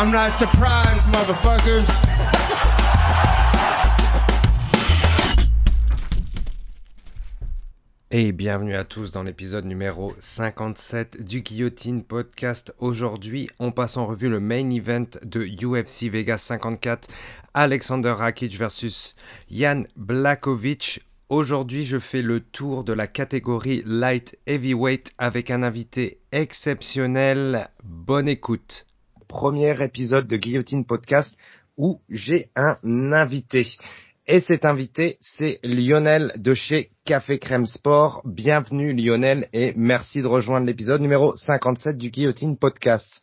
I'm not surprised, motherfuckers. Et bienvenue à tous dans l'épisode numéro 57 du Guillotine Podcast. Aujourd'hui, on passe en revue le main event de UFC Vegas 54, Alexander Rakic versus Jan Blakovic. Aujourd'hui, je fais le tour de la catégorie Light Heavyweight avec un invité exceptionnel. Bonne écoute. Premier épisode de Guillotine Podcast où j'ai un invité. Et cet invité, c'est Lionel de chez Café Crème Sport. Bienvenue Lionel et merci de rejoindre l'épisode numéro 57 du Guillotine Podcast.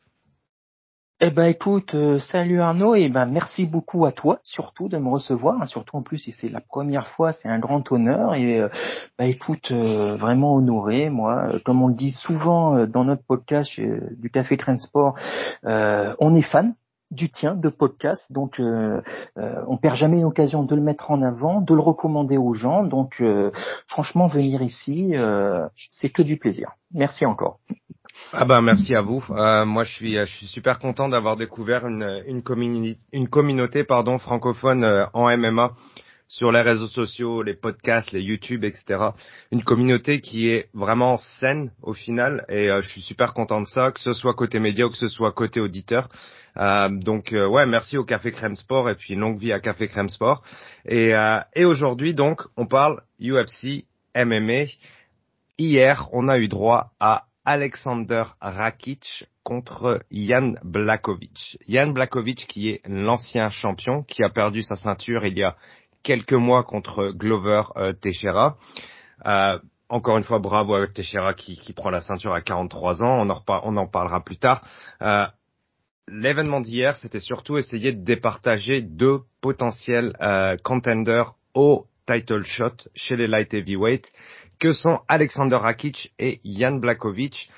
Eh ben écoute, euh, salut Arnaud et ben merci beaucoup à toi surtout de me recevoir, hein, surtout en plus si c'est la première fois, c'est un grand honneur et euh, bah écoute euh, vraiment honoré moi, comme on le dit souvent dans notre podcast du Café Crème Sport, on est fan du tien de podcast. Donc, euh, euh, on perd jamais l'occasion de le mettre en avant, de le recommander aux gens. Donc, euh, franchement, venir ici, euh, c'est que du plaisir. Merci encore. Ah ben merci à vous. moi, je suis, je suis super content d'avoir découvert une, une, une communauté pardon francophone en MMA sur les réseaux sociaux, les podcasts, les YouTube, etc. Une communauté qui est vraiment saine au final et je suis super content de ça, que ce soit côté média ou que ce soit côté auditeur. Euh, donc euh, ouais, merci au Café Crème Sport et puis longue vie à Café Crème Sport. Et, euh, et aujourd'hui donc, on parle UFC, MMA. Hier, on a eu droit à Alexander Rakic contre Jan Blakovic. Jan Blakovic qui est l'ancien champion, qui a perdu sa ceinture il y a quelques mois contre Glover Teixeira. Euh, encore une fois, bravo à Teixeira qui, prend la ceinture à 43 ans. On en, on en parlera plus tard. Euh, l'événement d'hier, c'était surtout essayer de départager deux potentiels euh, contenders au title shot chez les light heavyweight, que sont Alexander Rakic et Jan Blakovic.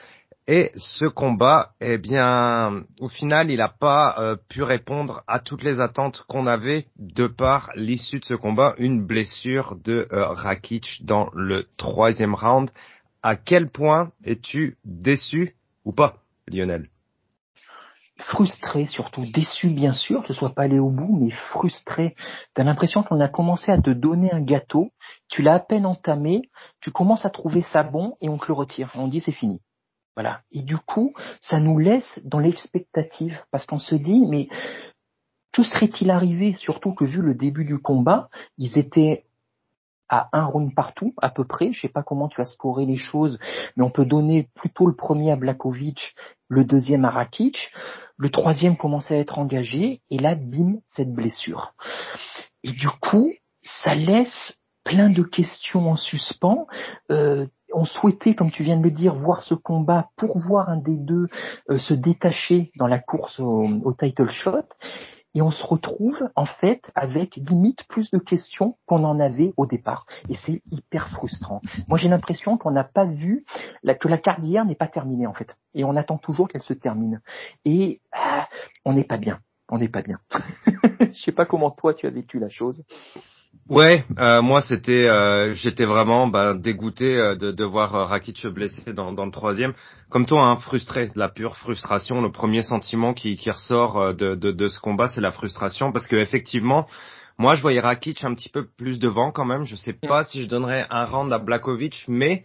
Et ce combat, eh bien, au final, il n'a pas euh, pu répondre à toutes les attentes qu'on avait de par l'issue de ce combat, une blessure de euh, Rakic dans le troisième round. À quel point es-tu déçu ou pas, Lionel? Frustré, surtout déçu bien sûr, que ce soit pas allé au bout, mais frustré. T'as l'impression qu'on a commencé à te donner un gâteau, tu l'as à peine entamé, tu commences à trouver ça bon et on te le retire. on dit c'est fini. Voilà. Et du coup, ça nous laisse dans l'expectative parce qu'on se dit mais que serait-il arrivé? Surtout que vu le début du combat, ils étaient à un round partout, à peu près. Je sais pas comment tu as scoré les choses, mais on peut donner plutôt le premier à Blakovic, le deuxième à Rakic. Le troisième commençait à être engagé, et là, bim, cette blessure. Et du coup, ça laisse plein de questions en suspens. Euh, on souhaitait, comme tu viens de le dire, voir ce combat pour voir un des deux euh, se détacher dans la course au title shot et on se retrouve en fait avec limite plus de questions qu'on en avait au départ. Et c'est hyper frustrant. Moi j'ai l'impression qu'on n'a pas vu que la carrière n'est pas terminée en fait. Et on attend toujours qu'elle se termine. Et ah, on n'est pas bien. On n'est pas bien. Je sais pas comment toi tu as vécu la chose. Ouais, euh, moi c'était, euh, j'étais vraiment bah, dégoûté euh, de, de voir Rakic blessé dans, dans le troisième. Comme toi, hein, frustré, la pure frustration. Le premier sentiment qui, qui ressort de, de, de ce combat, c'est la frustration, parce que effectivement, moi je voyais Rakic un petit peu plus devant quand même. Je sais pas si je donnerais un round à Blakovic, mais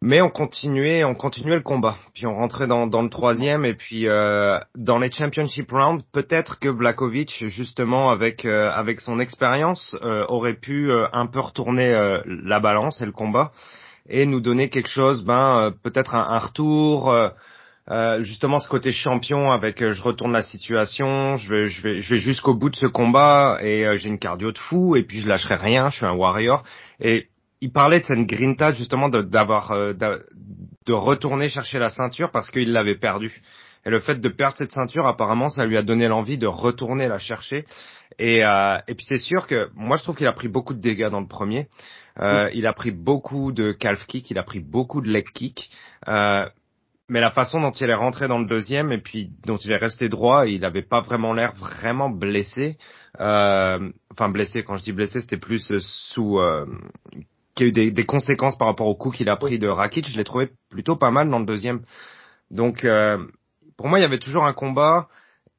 mais on continuait, on continuait le combat. Puis on rentrait dans, dans le troisième et puis euh, dans les championship rounds, peut-être que Blakovic, justement avec euh, avec son expérience, euh, aurait pu un peu retourner la balance et le combat et nous donner quelque chose, ben peut-être un, un, retour. justement ce côté champion avec je retourne la situation, je vais je vais je vais jusqu'au bout de ce combat et j'ai une cardio de fou et puis je lâcherai rien, je suis un warrior et il parlait de cette grinta justement d'avoir euh, de, retourner chercher la ceinture parce qu'il l'avait perdue. Et le fait de perdre cette ceinture, apparemment, ça lui a donné l'envie de retourner la chercher. Et, euh, et puis c'est sûr que moi, je trouve qu'il a pris beaucoup de dégâts dans le premier. Euh, Il a pris beaucoup de calf kick, il a pris beaucoup de leg kick. Euh, mais la façon dont il est rentré dans le deuxième et puis dont il est resté droit, il n'avait pas vraiment l'air vraiment blessé. Euh, enfin blessé, quand je dis blessé, c'était plus sous euh, qui a eu des, des, conséquences par rapport au coup qu'il a pris de Rakic, je l'ai trouvé plutôt pas mal dans le deuxième. Donc euh, pour moi, il y avait toujours un combat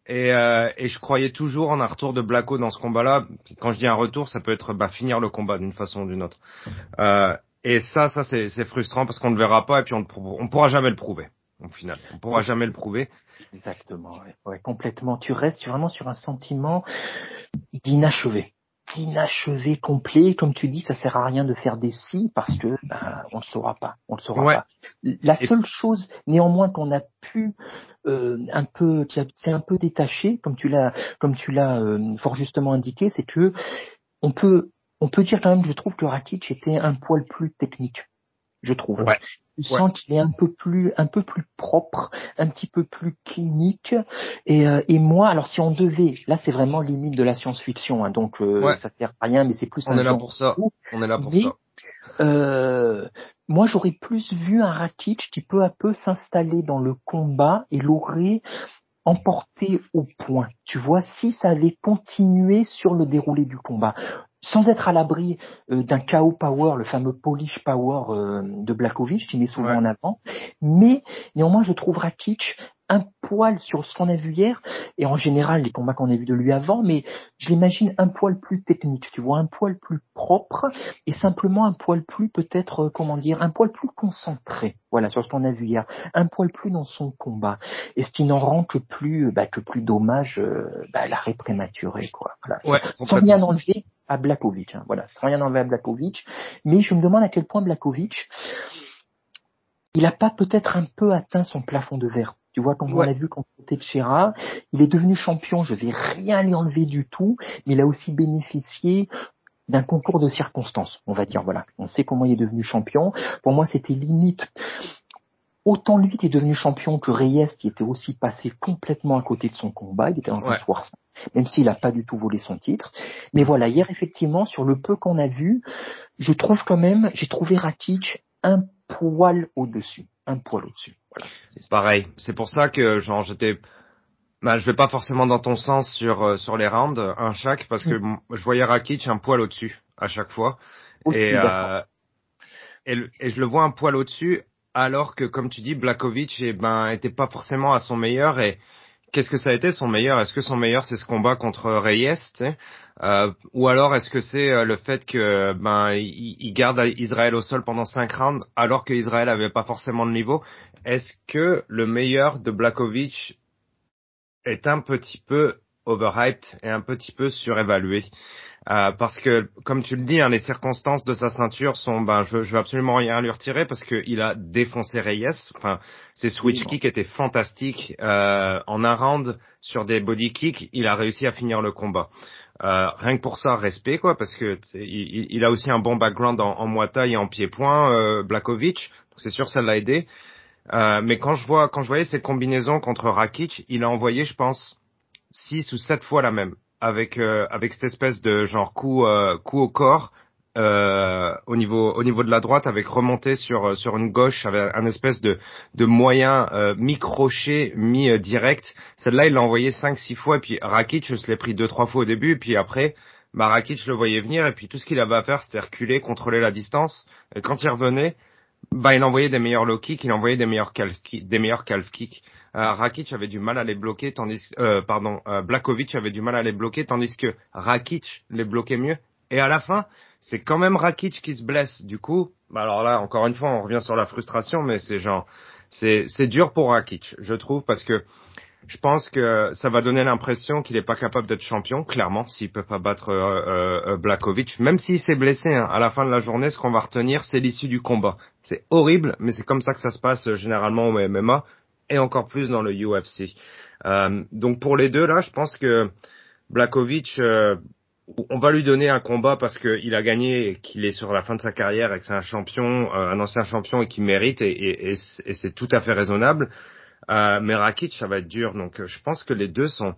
Et, euh, et je croyais toujours en un retour de Blacko dans ce combat-là. Quand je dis un retour, ça peut être bah, finir le combat d'une façon ou d'une autre. Euh, et ça, ça c'est frustrant parce qu'on ne le verra pas et puis on ne pourra jamais le prouver au final. On pourra jamais le prouver. Exactement, ouais, complètement. Tu restes vraiment sur un sentiment d'inachevé d'inachevé complet. Comme tu dis, ça sert à rien de faire des si parce que ben, on le saura pas, on le saura pas. La seule chose, néanmoins, qu'on a pu euh, un peu, qui s'est un peu détaché, comme tu l'as, comme tu l'as euh, fort justement indiqué, c'est que on peut, on peut dire quand même, je trouve que Rakic était un poil plus technique je trouve. Ouais. Tu sens qu'il est un peu plus, un peu plus propre, un petit peu plus clinique. Et, euh, et moi, alors si on devait, là c'est vraiment limite de la science-fiction, hein, donc euh, ça sert à rien, mais c'est plus. On est là pour ça. On est là pour ça. Euh, moi, j'aurais plus vu un Rakic qui peu à peu s'installer dans le combat et l'aurait emporté au point. Tu vois, si ça avait continué sur le déroulé du combat sans être à l'abri euh, d'un KO power, le fameux polish power euh, de Blakovic, qui met souvent en avant, mais néanmoins je trouve Rakic un poil sur ce qu'on a vu hier, et en général les combats qu'on a vus de lui avant, mais je l'imagine un poil plus technique, tu vois, un poil plus propre, et simplement un poil plus peut-être, euh, comment dire, un poil plus concentré, voilà, sur ce qu'on a vu hier, un poil plus dans son combat, et ce qui n'en rend que plus, bah, que plus dommage bah, l'arrêt prématuré, quoi. Voilà. sans rien enlever, à Blakovic. Hein. Voilà, c'est rien envers Blakovic, mais je me demande à quel point Blakovic, il n'a pas peut-être un peu atteint son plafond de verre. Tu vois, comme on l'a vu contre Teixeira, il est devenu champion, je vais rien lui enlever du tout, mais il a aussi bénéficié d'un concours de circonstances, on va dire, voilà. On sait comment il est devenu champion. Pour moi, c'était limite autant lui qui est devenu champion que Reyes qui était aussi passé complètement à côté de son combat, il était dans un soir même s'il n'a pas du tout volé son titre. Mais voilà, hier effectivement, sur le peu qu'on a vu, je trouve quand même, j'ai trouvé Rakic un poil au-dessus, un poil au-dessus. Voilà, c'est pareil. C'est pour ça que genre j'étais bah, je vais pas forcément dans ton sens sur euh, sur les rounds un chaque parce que mm. je voyais Rakic un poil au-dessus à chaque fois. Et, euh, et, et je le vois un poil au-dessus alors que comme tu dis Blakovic eh ben était pas forcément à son meilleur. Et qu'est-ce que ça a été son meilleur? Est-ce que son meilleur c'est ce combat contre Reyes euh, ou alors est-ce que c'est euh, le fait que ben il, garde Israël au sol pendant cinq rounds alors que Israël avait pas forcément de niveau? Est-ce que le meilleur de Blakovic est un petit peu overhyped et un petit peu surévalué? Euh, parce que, comme tu le dis, hein, les circonstances de sa ceinture sont, ben, je, je veux absolument rien lui retirer parce qu'il a défoncé Reyes. Enfin, ses switch kicks étaient fantastiques. Euh, en un round sur des body kicks, il a réussi à finir le combat. Euh, rien que pour ça, respect quoi, parce que il, il, a aussi un bon background en, en et en pied-point, euh, Blakovic. C'est sûr, ça l'a aidé. Euh, mais quand je vois, quand je voyais cette combinaison contre Rakic, il a envoyé, je pense, six ou sept fois la même avec euh, avec cette espèce de genre coup euh, coup au corps euh, au niveau au niveau de la droite avec remonté sur sur une gauche avec un espèce de de moyen euh, mi crochet mi direct celle-là il l'a envoyé cinq six fois et puis Rakic je l'ai pris deux trois fois au début et puis après bah Rakic le voyait venir et puis tout ce qu'il avait à faire c'était reculer contrôler la distance. Et quand il revenait bah il envoyait des meilleurs low kicks il envoyait des meilleurs calf des meilleurs calf kicks. Euh, Rakic avait du mal à les bloquer, tandis euh, pardon, euh, Blakovic avait du mal à les bloquer, tandis que Rakic les bloquait mieux. Et à la fin, c'est quand même Rakic qui se blesse. Du coup, bah alors là, encore une fois, on revient sur la frustration, mais c'est genre, c'est c'est dur pour Rakic, je trouve, parce que je pense que ça va donner l'impression qu'il n'est pas capable d'être champion, clairement, s'il peut pas battre euh, euh, Blakovic, même s'il s'est blessé. Hein, à la fin de la journée, ce qu'on va retenir, c'est l'issue du combat. C'est horrible, mais c'est comme ça que ça se passe généralement au MMA et encore plus dans le UFC. Euh, donc pour les deux là, je pense que Blakovic, euh, on va lui donner un combat parce qu'il a gagné qu'il est sur la fin de sa carrière et que c'est un champion, euh, un ancien champion et qu'il mérite et, et, et c'est tout à fait raisonnable. Euh, mais Rakic, ça va être dur. Donc je pense que les deux sont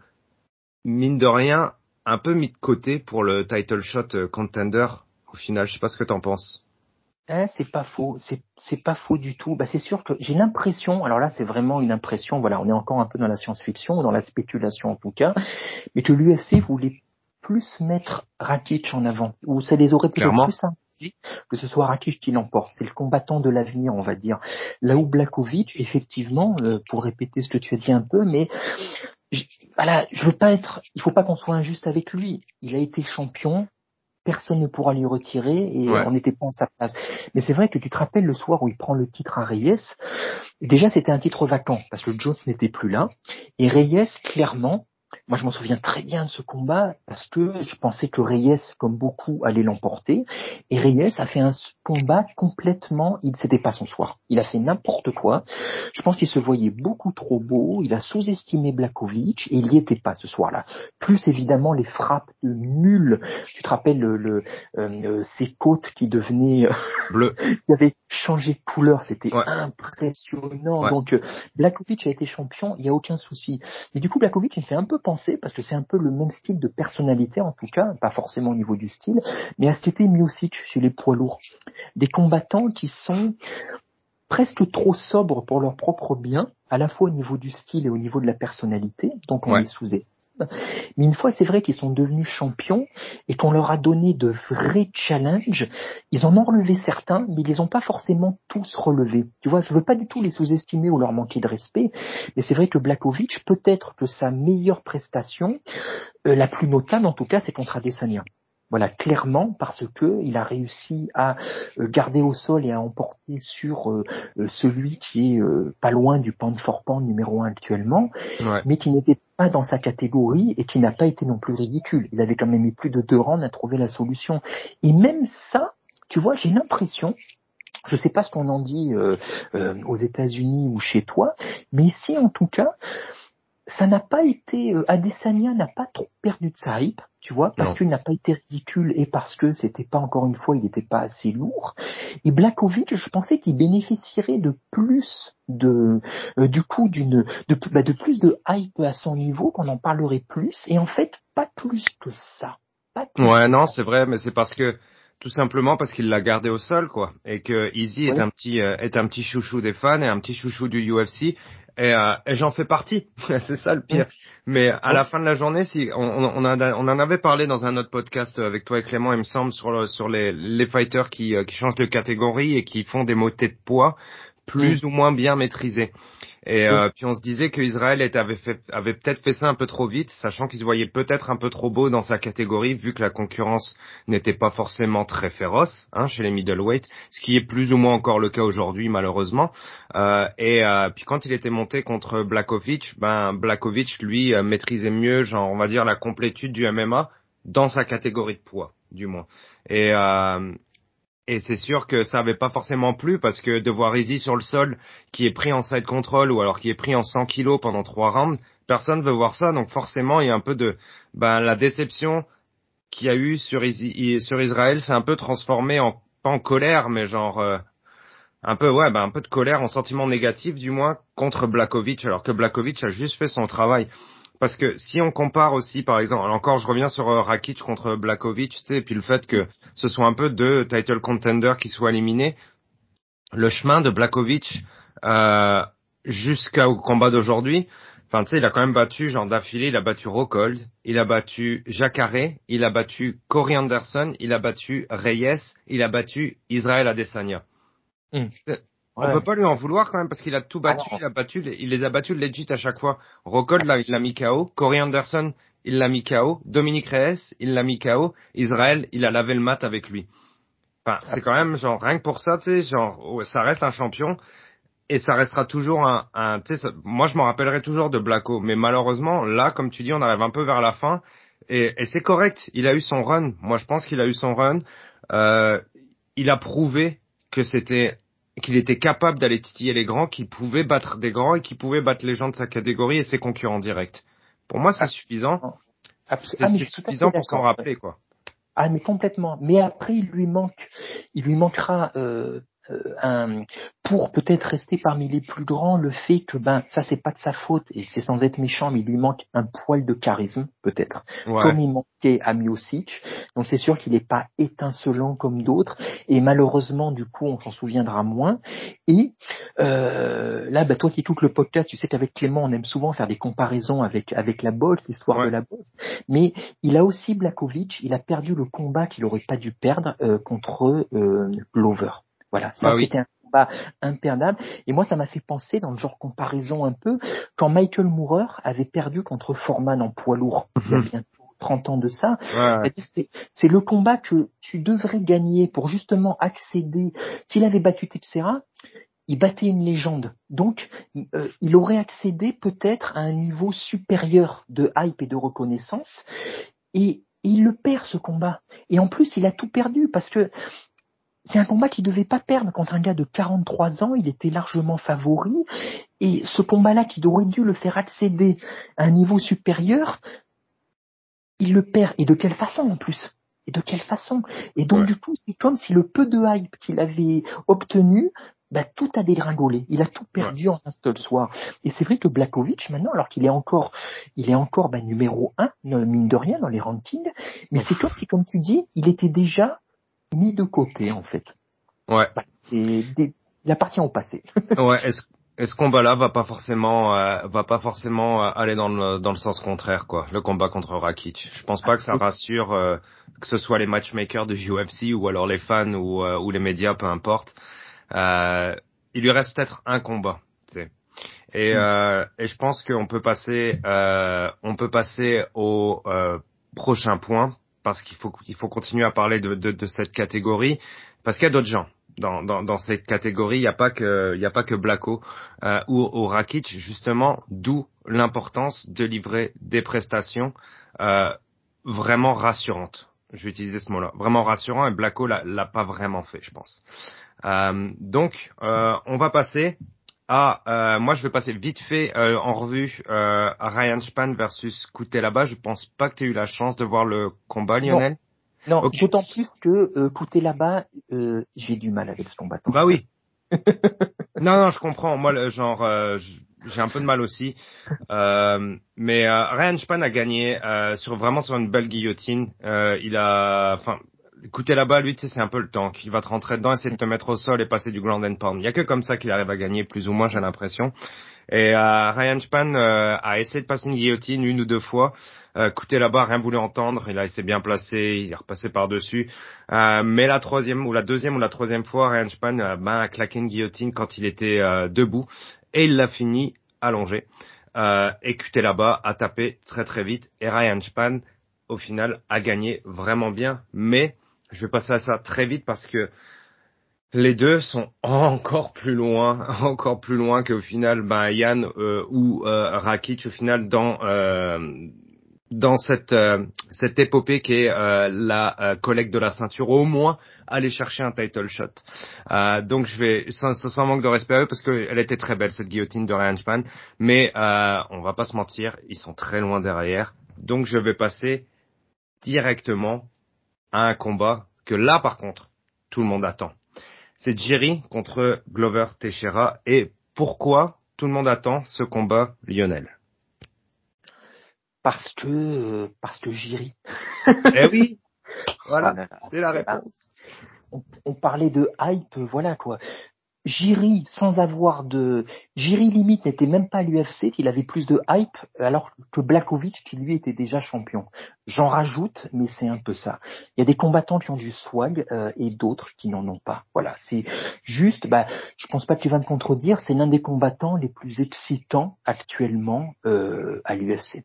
mine de rien un peu mis de côté pour le title shot contender au final. Je sais pas ce que t'en penses. Hein, c'est pas faux, c'est pas faux du tout. Bah, c'est sûr que j'ai l'impression, alors là c'est vraiment une impression, voilà, on est encore un peu dans la science-fiction, dans la spéculation en tout cas, mais que l'UFC voulait plus mettre Rakic en avant, ou ça les aurait peut-être plus simple que ce soit Rakic qui l'emporte. C'est le combattant de l'avenir, on va dire. Là où Blakovic, effectivement, euh, pour répéter ce que tu as dit un peu, mais je, voilà, je veux pas être, il faut pas qu'on soit injuste avec lui. Il a été champion, personne ne pourra lui retirer et on n'était pas à sa place. Mais c'est vrai que tu te rappelles le soir où il prend le titre à Reyes, déjà c'était un titre vacant parce que Jones n'était plus là et Reyes clairement moi, je m'en souviens très bien de ce combat parce que je pensais que Reyes, comme beaucoup, allait l'emporter. Et Reyes a fait un combat complètement, il c'était pas son soir. Il a fait n'importe quoi. Je pense qu'il se voyait beaucoup trop beau. Il a sous-estimé Blakovic et il n'y était pas ce soir-là. Plus évidemment les frappes de mule. Tu te rappelles le, le euh, ses côtes qui devenaient euh, bleu, qui avaient changé de couleur. C'était impressionnant. Donc euh, Blakovic a été champion. Il y a aucun souci. Mais du coup, Blakovic, il fait un peu penser, parce que c'est un peu le même style de personnalité en tout cas, pas forcément au niveau du style, mais à ce qu'était Miocic chez les poids lourds. Des combattants qui sont presque trop sobres pour leur propre bien, à la fois au niveau du style et au niveau de la personnalité, donc on les sous-estime. Mais une fois, c'est vrai qu'ils sont devenus champions et qu'on leur a donné de vrais challenges, ils en ont relevé certains, mais ils les ont pas forcément tous relevés. Tu vois, je veux pas du tout les sous-estimer ou leur manquer de respect, mais c'est vrai que Blakovic, peut-être que sa meilleure prestation, euh, la plus notable en tout cas, c'est contre Adesanya. Voilà, clairement parce que il a réussi à euh, garder au sol et à emporter sur euh, euh, celui qui est pas loin du pan for pan numéro un actuellement, mais qui n'était pas dans sa catégorie et qui n'a pas été non plus ridicule. Il avait quand même mis plus de deux rangs à trouver la solution. Et même ça, tu vois, j'ai l'impression je ne sais pas ce qu'on en dit aux États-Unis ou chez toi, mais ici en tout cas, ça n'a pas été, euh, Adesanya n'a pas trop perdu de sa hype, tu vois, parce qu'il n'a pas été ridicule et parce que c'était pas encore une fois, il n'était pas assez lourd. Et Blakovic, je pensais qu'il bénéficierait de plus de, euh, du coup, d'une, de, bah, de plus de hype à son niveau, qu'on en parlerait plus. Et en fait, pas plus que ça. Pas ouais, non, c'est vrai, mais c'est parce que tout simplement parce qu'il l'a gardé au sol, quoi, et que Easy est un petit euh, est un petit chouchou des fans et un petit chouchou du UFC, et, euh, et j'en fais partie. c'est ça le pire. Mais à la fin de la journée, si on, on, a, on en avait parlé dans un autre podcast avec toi et Clément, il me semble, sur, sur les, les fighters qui, euh, qui changent de catégorie et qui font des motets de poids plus ou moins bien maîtrisés. Et euh, puis on se disait qu'Israël avait, fait, avait peut-être fait ça un peu trop vite, sachant qu'il se voyait peut-être un peu trop beau dans sa catégorie, vu que la concurrence n'était pas forcément très féroce hein, chez les middleweight, ce qui est plus ou moins encore le cas aujourd'hui malheureusement. Euh, et euh, puis quand il était monté contre Blakovic, ben Blakovic lui euh, maîtrisait mieux, genre on va dire la complétude du MMA dans sa catégorie de poids, du moins. Et euh, et c'est sûr que ça avait pas forcément plu parce que de voir Easy sur le sol qui est pris en side control ou alors qui est pris en 100 kilos pendant trois rounds, personne veut voir ça. Donc forcément, il y a un peu de ben, la déception qu'il y a eu sur, sur Israël, c'est un peu transformé en pas en colère, mais genre euh, un peu ouais, ben, un peu de colère en sentiment négatif du moins contre Blakovic, alors que Blakovic a juste fait son travail. Parce que si on compare aussi, par exemple, encore je reviens sur euh, Rakic contre Blakovic, tu sais, et puis le fait que ce soit un peu deux title contenders qui soient éliminés, le chemin de Blakovic euh, jusqu'au combat d'aujourd'hui, enfin tu sais, il a quand même battu, genre d'affilée, il a battu Rockhold, il a battu Jacare, il a battu Corey Anderson, il a battu Reyes, il a battu Israël Adesanya. Hmm. On peut pas lui en vouloir quand même parce qu'il a tout battu, il a battu, il les a battus legit à chaque fois. Rockhold, il l'a mis KO. Corey Anderson, il l'a mis KO. Dominique Reyes, il l'a mis KO. Israël, il a lavé le mat avec lui. Enfin, c'est quand même genre rien que pour ça, tu sais, genre ça reste un champion et ça restera toujours un, un tu sais, moi je m'en rappellerai toujours de Blacko, mais malheureusement là, comme tu dis, on arrive un peu vers la fin et, et c'est correct. Il a eu son run. Moi, je pense qu'il a eu son run. Euh, il a prouvé que c'était qu'il était capable d'aller titiller les grands, qu'il pouvait battre des grands et qu'il pouvait battre les gens de sa catégorie et ses concurrents directs. Pour moi, c'est suffisant. C'est ah, suffisant pour s'en rappeler, quoi. Ah, mais complètement. Mais après, il lui manque, il lui manquera euh, euh, un, pour peut-être rester parmi les plus grands, le fait que ben ça c'est pas de sa faute et c'est sans être méchant, mais il lui manque un poil de charisme peut-être, comme il manquait à Miocic. Donc c'est sûr qu'il n'est pas étincelant comme d'autres et malheureusement du coup on s'en souviendra moins. Et euh, là, bah, toi qui écoutes le podcast, tu sais qu'avec Clément on aime souvent faire des comparaisons avec avec la boxe, l'histoire de la boxe. Mais il a aussi Blakovic, il a perdu le combat qu'il aurait pas dû perdre euh, contre euh, Glover. Voilà, ça bah c'était un combat imperdable. Et moi, ça m'a fait penser, dans le genre comparaison un peu, quand Michael Moorer avait perdu contre Foreman en poids lourd, il y a Mhm. bientôt 30 ans de ça. Ouais. C'est- le combat que tu devrais gagner pour justement accéder. S'il avait battu Teixeira, il battait une légende. Donc, il- euh, il aurait accédé peut-être à un niveau supérieur de hype et de reconnaissance. Et, et il le perd ce combat. Et en plus, il a tout perdu parce que c'est un combat qu'il devait pas perdre contre un gars de 43 ans. Il était largement favori. Et ce combat-là, qui aurait dû le faire accéder à un niveau supérieur, il le perd. Et de quelle façon en plus? Et de quelle façon? Et donc Ouais. du coup, c'est comme si le peu de hype qu'il avait obtenu, bah, tout a dégringolé. Il a tout perdu en un seul soir. Et c'est vrai que Blakovic, maintenant, alors qu'il est encore, il est encore bah, numéro un, mine de rien, dans les rankings, mais c'est comme si, comme tu dis, il était déjà mis de côté, en fait. Ouais. Et des- il appartient au passé. Ouais. Est-ce et ce combat-là va pas forcément euh, va pas forcément euh, aller dans le dans le sens contraire quoi. Le combat contre Rakic. Je pense pas que ça rassure euh, que ce soit les matchmakers de UFC ou alors les fans ou euh, ou les médias peu importe. Euh, il lui reste peut-être un combat. Tu sais. Et, Mm. euh, et je pense qu'on peut passer euh, on peut passer au euh, prochain point parce qu'il faut il faut continuer à parler de de, de cette catégorie parce qu'il y a d'autres gens dans, dans, dans cette catégorie, il n'y a pas que, il y a pas que Blacko euh, ou, ou Rakic, justement, d'où l'importance de livrer des prestations euh, vraiment rassurantes. Je vais utiliser ce mot-là, vraiment rassurant, et Blacko l'a, l'a pas vraiment fait, je pense. Euh, donc, euh, on va passer à, euh, moi, je vais passer vite fait euh, en revue euh, Ryan Span versus Kouté là-bas. Je pense pas que tu as eu la chance de voir le combat, Lionel. Non, Ok. d'autant plus que euh, là-bas, euh, j'ai du mal avec ce combattant. Bah oui. non, non, je comprends. Moi, le genre, euh, j'ai un peu de mal aussi. Euh, mais euh, Ryan Span a gagné euh, sur vraiment sur une belle guillotine. Euh, il a, enfin, écoutez là-bas, lui, tu sais, c'est un peu le tank. Il va te rentrer dedans, essayer de te mettre au sol et passer du ground and pound. Il y a que comme ça qu'il arrive à gagner, plus ou moins, j'ai l'impression. Et euh, Ryan Span euh, a essayé de passer une guillotine une ou deux fois. Euh, écoutez là-bas, rien voulu entendre. Il a essayé bien placé, il est repassé par dessus. Euh, mais la troisième ou la deuxième ou la troisième fois, Ryan Span euh, ben, a claqué une guillotine quand il était euh, debout et il l'a fini allongé. Euh, et QT là-bas a tapé très très vite et Ryan Span au final a gagné vraiment bien. Mais je vais passer à ça très vite parce que les deux sont encore plus loin, encore plus loin qu'au final, ben Yann euh, ou euh, Rakic au final dans euh, dans cette euh, cette épopée qui est euh, la collecte de la ceinture, au moins aller chercher un title shot. Donc je vais sans, sans manque de respect à eux parce qu'elle était très belle cette guillotine de Ryan Span, mais on va pas se mentir, ils sont très loin derrière. Donc je vais passer directement à un combat que là par contre tout le monde attend. C'est Jerry contre Glover Teixeira et pourquoi tout le monde attend ce combat Lionel? Parce que, euh, parce que Jiri. Eh oui, voilà, Ah là là. c'est la réponse. on, on parlait de hype, voilà quoi. Jiri, sans avoir de... Jiri limite n'était même pas à l'UFC, il avait plus de hype, alors que Blakovic, qui lui était déjà champion. J'en rajoute, mais c'est un peu ça. Il y a des combattants qui ont du swag euh, et d'autres qui n'en ont pas. Voilà, c'est juste, bah, je pense pas que tu vas me contredire, c'est l'un des combattants les plus excitants actuellement euh, à l'UFC.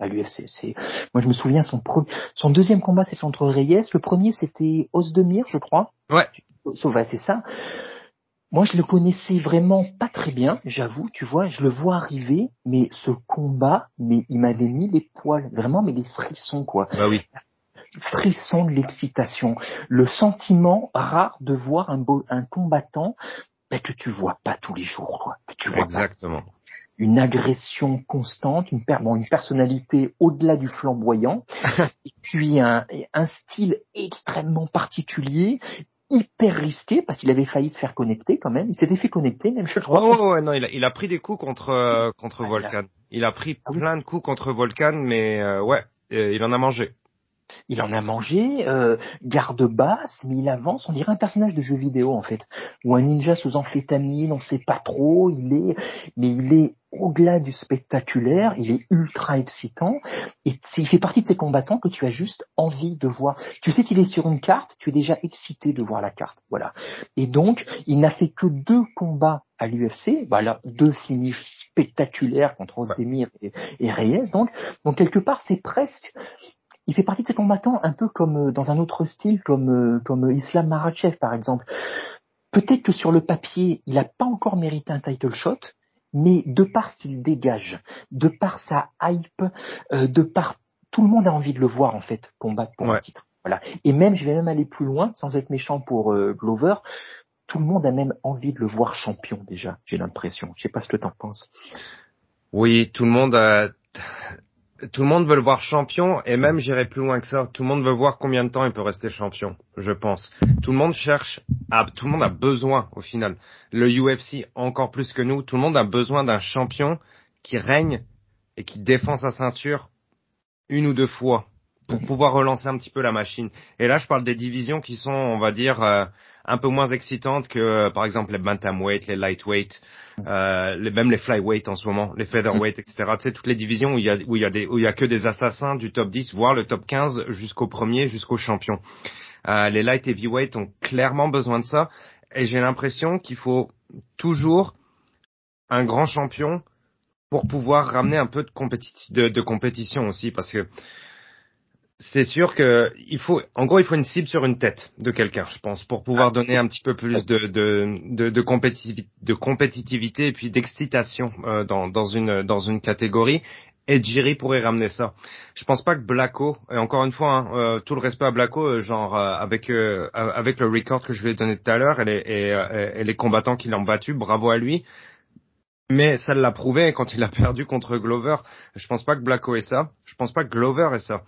À l'UFC, c'est. Moi, je me souviens son pre... son deuxième combat, c'était contre Reyes. Le premier, c'était Osdemir, je crois. Ouais. Sauva, c'est ça. Moi, je le connaissais vraiment pas très bien, j'avoue, tu vois, je le vois arriver, mais ce combat, mais il m'avait mis les poils, vraiment, mais les frissons, quoi. Bah oui. Frissons de l'excitation. Le sentiment rare de voir un, beau, un combattant ben, que tu vois pas tous les jours, quoi. Que tu vois pas. Exactement. Une agression constante, une, per- bon, une personnalité au-delà du flamboyant, et puis un, un style extrêmement particulier, hyper risqué parce qu'il avait failli se faire connecter quand même. Il s'était fait connecter même, je crois. ouais, ouais, non, il a, il a pris des coups contre euh, contre Ah, il a- Volcan. Il a pris Ah oui. plein de coups contre Volcan, mais euh, ouais, euh, il en a mangé. Il en a mangé, euh, garde basse, mais il avance. On dirait un personnage de jeu vidéo en fait, ou un ninja sous amphétamine. On sait pas trop. Il est, mais il est au-delà du spectaculaire, il est ultra excitant, et il fait partie de ces combattants que tu as juste envie de voir. Tu sais qu'il est sur une carte, tu es déjà excité de voir la carte, voilà. Et donc, il n'a fait que deux combats à l'UFC, voilà, deux finishes spectaculaires contre Ozdemir et, et Reyes, donc, donc quelque part, c'est presque, il fait partie de ces combattants un peu comme euh, dans un autre style, comme euh, comme Islam Marachev par exemple. Peut-être que sur le papier, il n'a pas encore mérité un title shot, mais de par ce qu'il dégage, de par sa hype, euh, de par tout le monde a envie de le voir en fait combattre pour un titre. Voilà. Et même, je vais même aller plus loin, sans être méchant pour euh, Glover, tout le monde a même envie de le voir champion déjà. J'ai l'impression. Je sais pas ce que t'en penses. Oui, tout le monde a tout le monde veut le voir champion et même j'irai plus loin que ça. Tout le monde veut voir combien de temps il peut rester champion, je pense. Tout le monde cherche, à, tout le monde a besoin au final. Le UFC encore plus que nous, tout le monde a besoin d'un champion qui règne et qui défend sa ceinture une ou deux fois pour pouvoir relancer un petit peu la machine. Et là, je parle des divisions qui sont, on va dire, euh, un peu moins excitantes que, euh, par exemple, les bantamweight, les lightweight, euh, les, même les flyweight en ce moment, les featherweight, etc. Tu sais, toutes les divisions où il y a, où il y a des, où il y a que des assassins du top 10, voire le top 15 jusqu'au premier, jusqu'au champion. Euh, les light heavyweight ont clairement besoin de ça. Et j'ai l'impression qu'il faut toujours un grand champion pour pouvoir ramener un peu de, de compétition aussi, parce que c'est sûr que il faut, en gros, il faut une cible sur une tête de quelqu'un, je pense, pour pouvoir donner un petit peu plus de de de, de, compétitivité, de compétitivité et puis d'excitation euh, dans dans une dans une catégorie. Et Jiri pourrait ramener ça. Je pense pas que Blacko, et encore une fois, hein, euh, tout le respect à Blacko, euh, genre avec avec le record que je lui ai donné tout à l'heure et, et, et, les combattants qui l'ont battu, bravo à lui. Mais ça l'a prouvé quand il a perdu contre Glover. Je pense pas que Blacko est ça. Je pense pas que Glover est ça.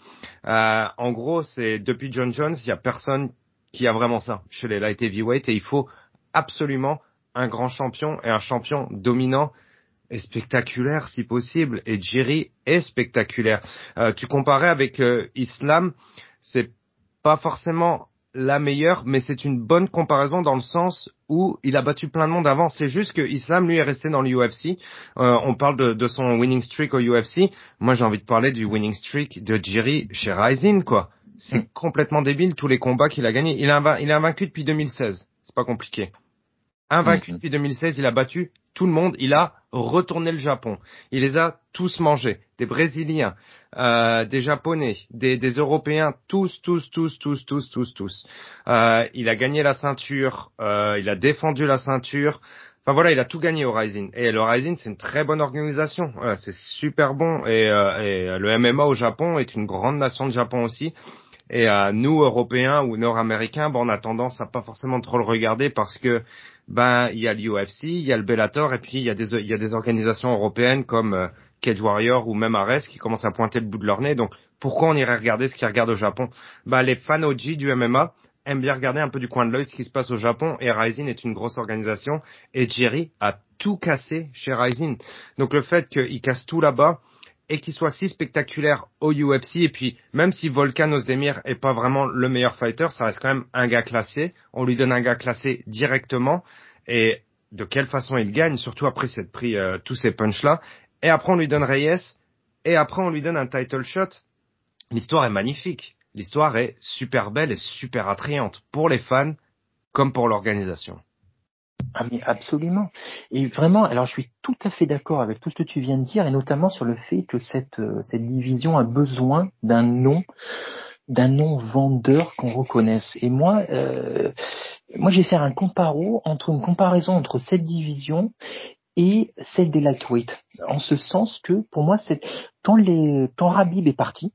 Euh, en gros, c'est depuis John Jones, il y a personne qui a vraiment ça chez les light heavyweight et il faut absolument un grand champion et un champion dominant et spectaculaire si possible. Et Jerry est spectaculaire. Euh, tu comparais avec euh, Islam, c'est pas forcément la meilleure, mais c'est une bonne comparaison dans le sens où il a battu plein de monde avant. C'est juste que Islam, lui, est resté dans l'UFC. Euh, on parle de, de, son winning streak au UFC. Moi, j'ai envie de parler du winning streak de Jiri chez Rising, quoi. C'est mm. complètement débile, tous les combats qu'il a gagnés. Il a, il a vaincu depuis 2016. C'est pas compliqué. Invaincu mm. depuis 2016, il a battu tout le monde. Il a retourné le Japon. Il les a tous mangés. Des Brésiliens, euh, des Japonais, des, Européens, tous, tous, tous, tous, tous, tous, tous. Euh, il a gagné la ceinture. Euh, il a défendu la ceinture. Enfin voilà, il a tout gagné au Rising. Et le Rising, c'est une très bonne organisation. c'est super bon. Et, le MMA au Japon est une grande nation de Japon aussi. Et nous, Européens ou Nord-Américains, bon, on a tendance à pas forcément trop le regarder parce que ben il y a l'UFC, il y a le Bellator et puis il y a des organisations européennes comme Cage Warrior ou même Ares qui commencent à pointer le bout de leur nez. Donc pourquoi on irait regarder ce qu'ils regardent au Japon? Ben les fans OG du MMA aiment bien regarder un peu du coin de l'œil ce qui se passe au Japon et Rising est une grosse organisation et Jerry a tout cassé chez Rising. Donc le fait qu'il casse tout là-bas, et qu'il soit si spectaculaire au UFC. Et puis, même si Volkan Ozdemir est pas vraiment le meilleur fighter, ça reste quand même un gars classé. On lui donne un gars classé directement. Et de quelle façon il gagne, surtout après s'être pris euh, tous ces punchs-là. Et après, on lui donne Reyes. Et après, on lui donne un title shot. L'histoire est magnifique. L'histoire est super belle et super attrayante pour les fans comme pour l'organisation. Ah mais absolument. Et vraiment, alors je suis tout à fait d'accord avec tout ce que tu viens de dire, et notamment sur le fait que cette, euh, cette division a besoin d'un nom, d'un nom vendeur qu'on reconnaisse. Et moi, euh, moi j'ai fait un comparo entre une comparaison entre cette division et celle des lightweight, en ce sens que pour moi, c'est quand les quand Rabib est parti,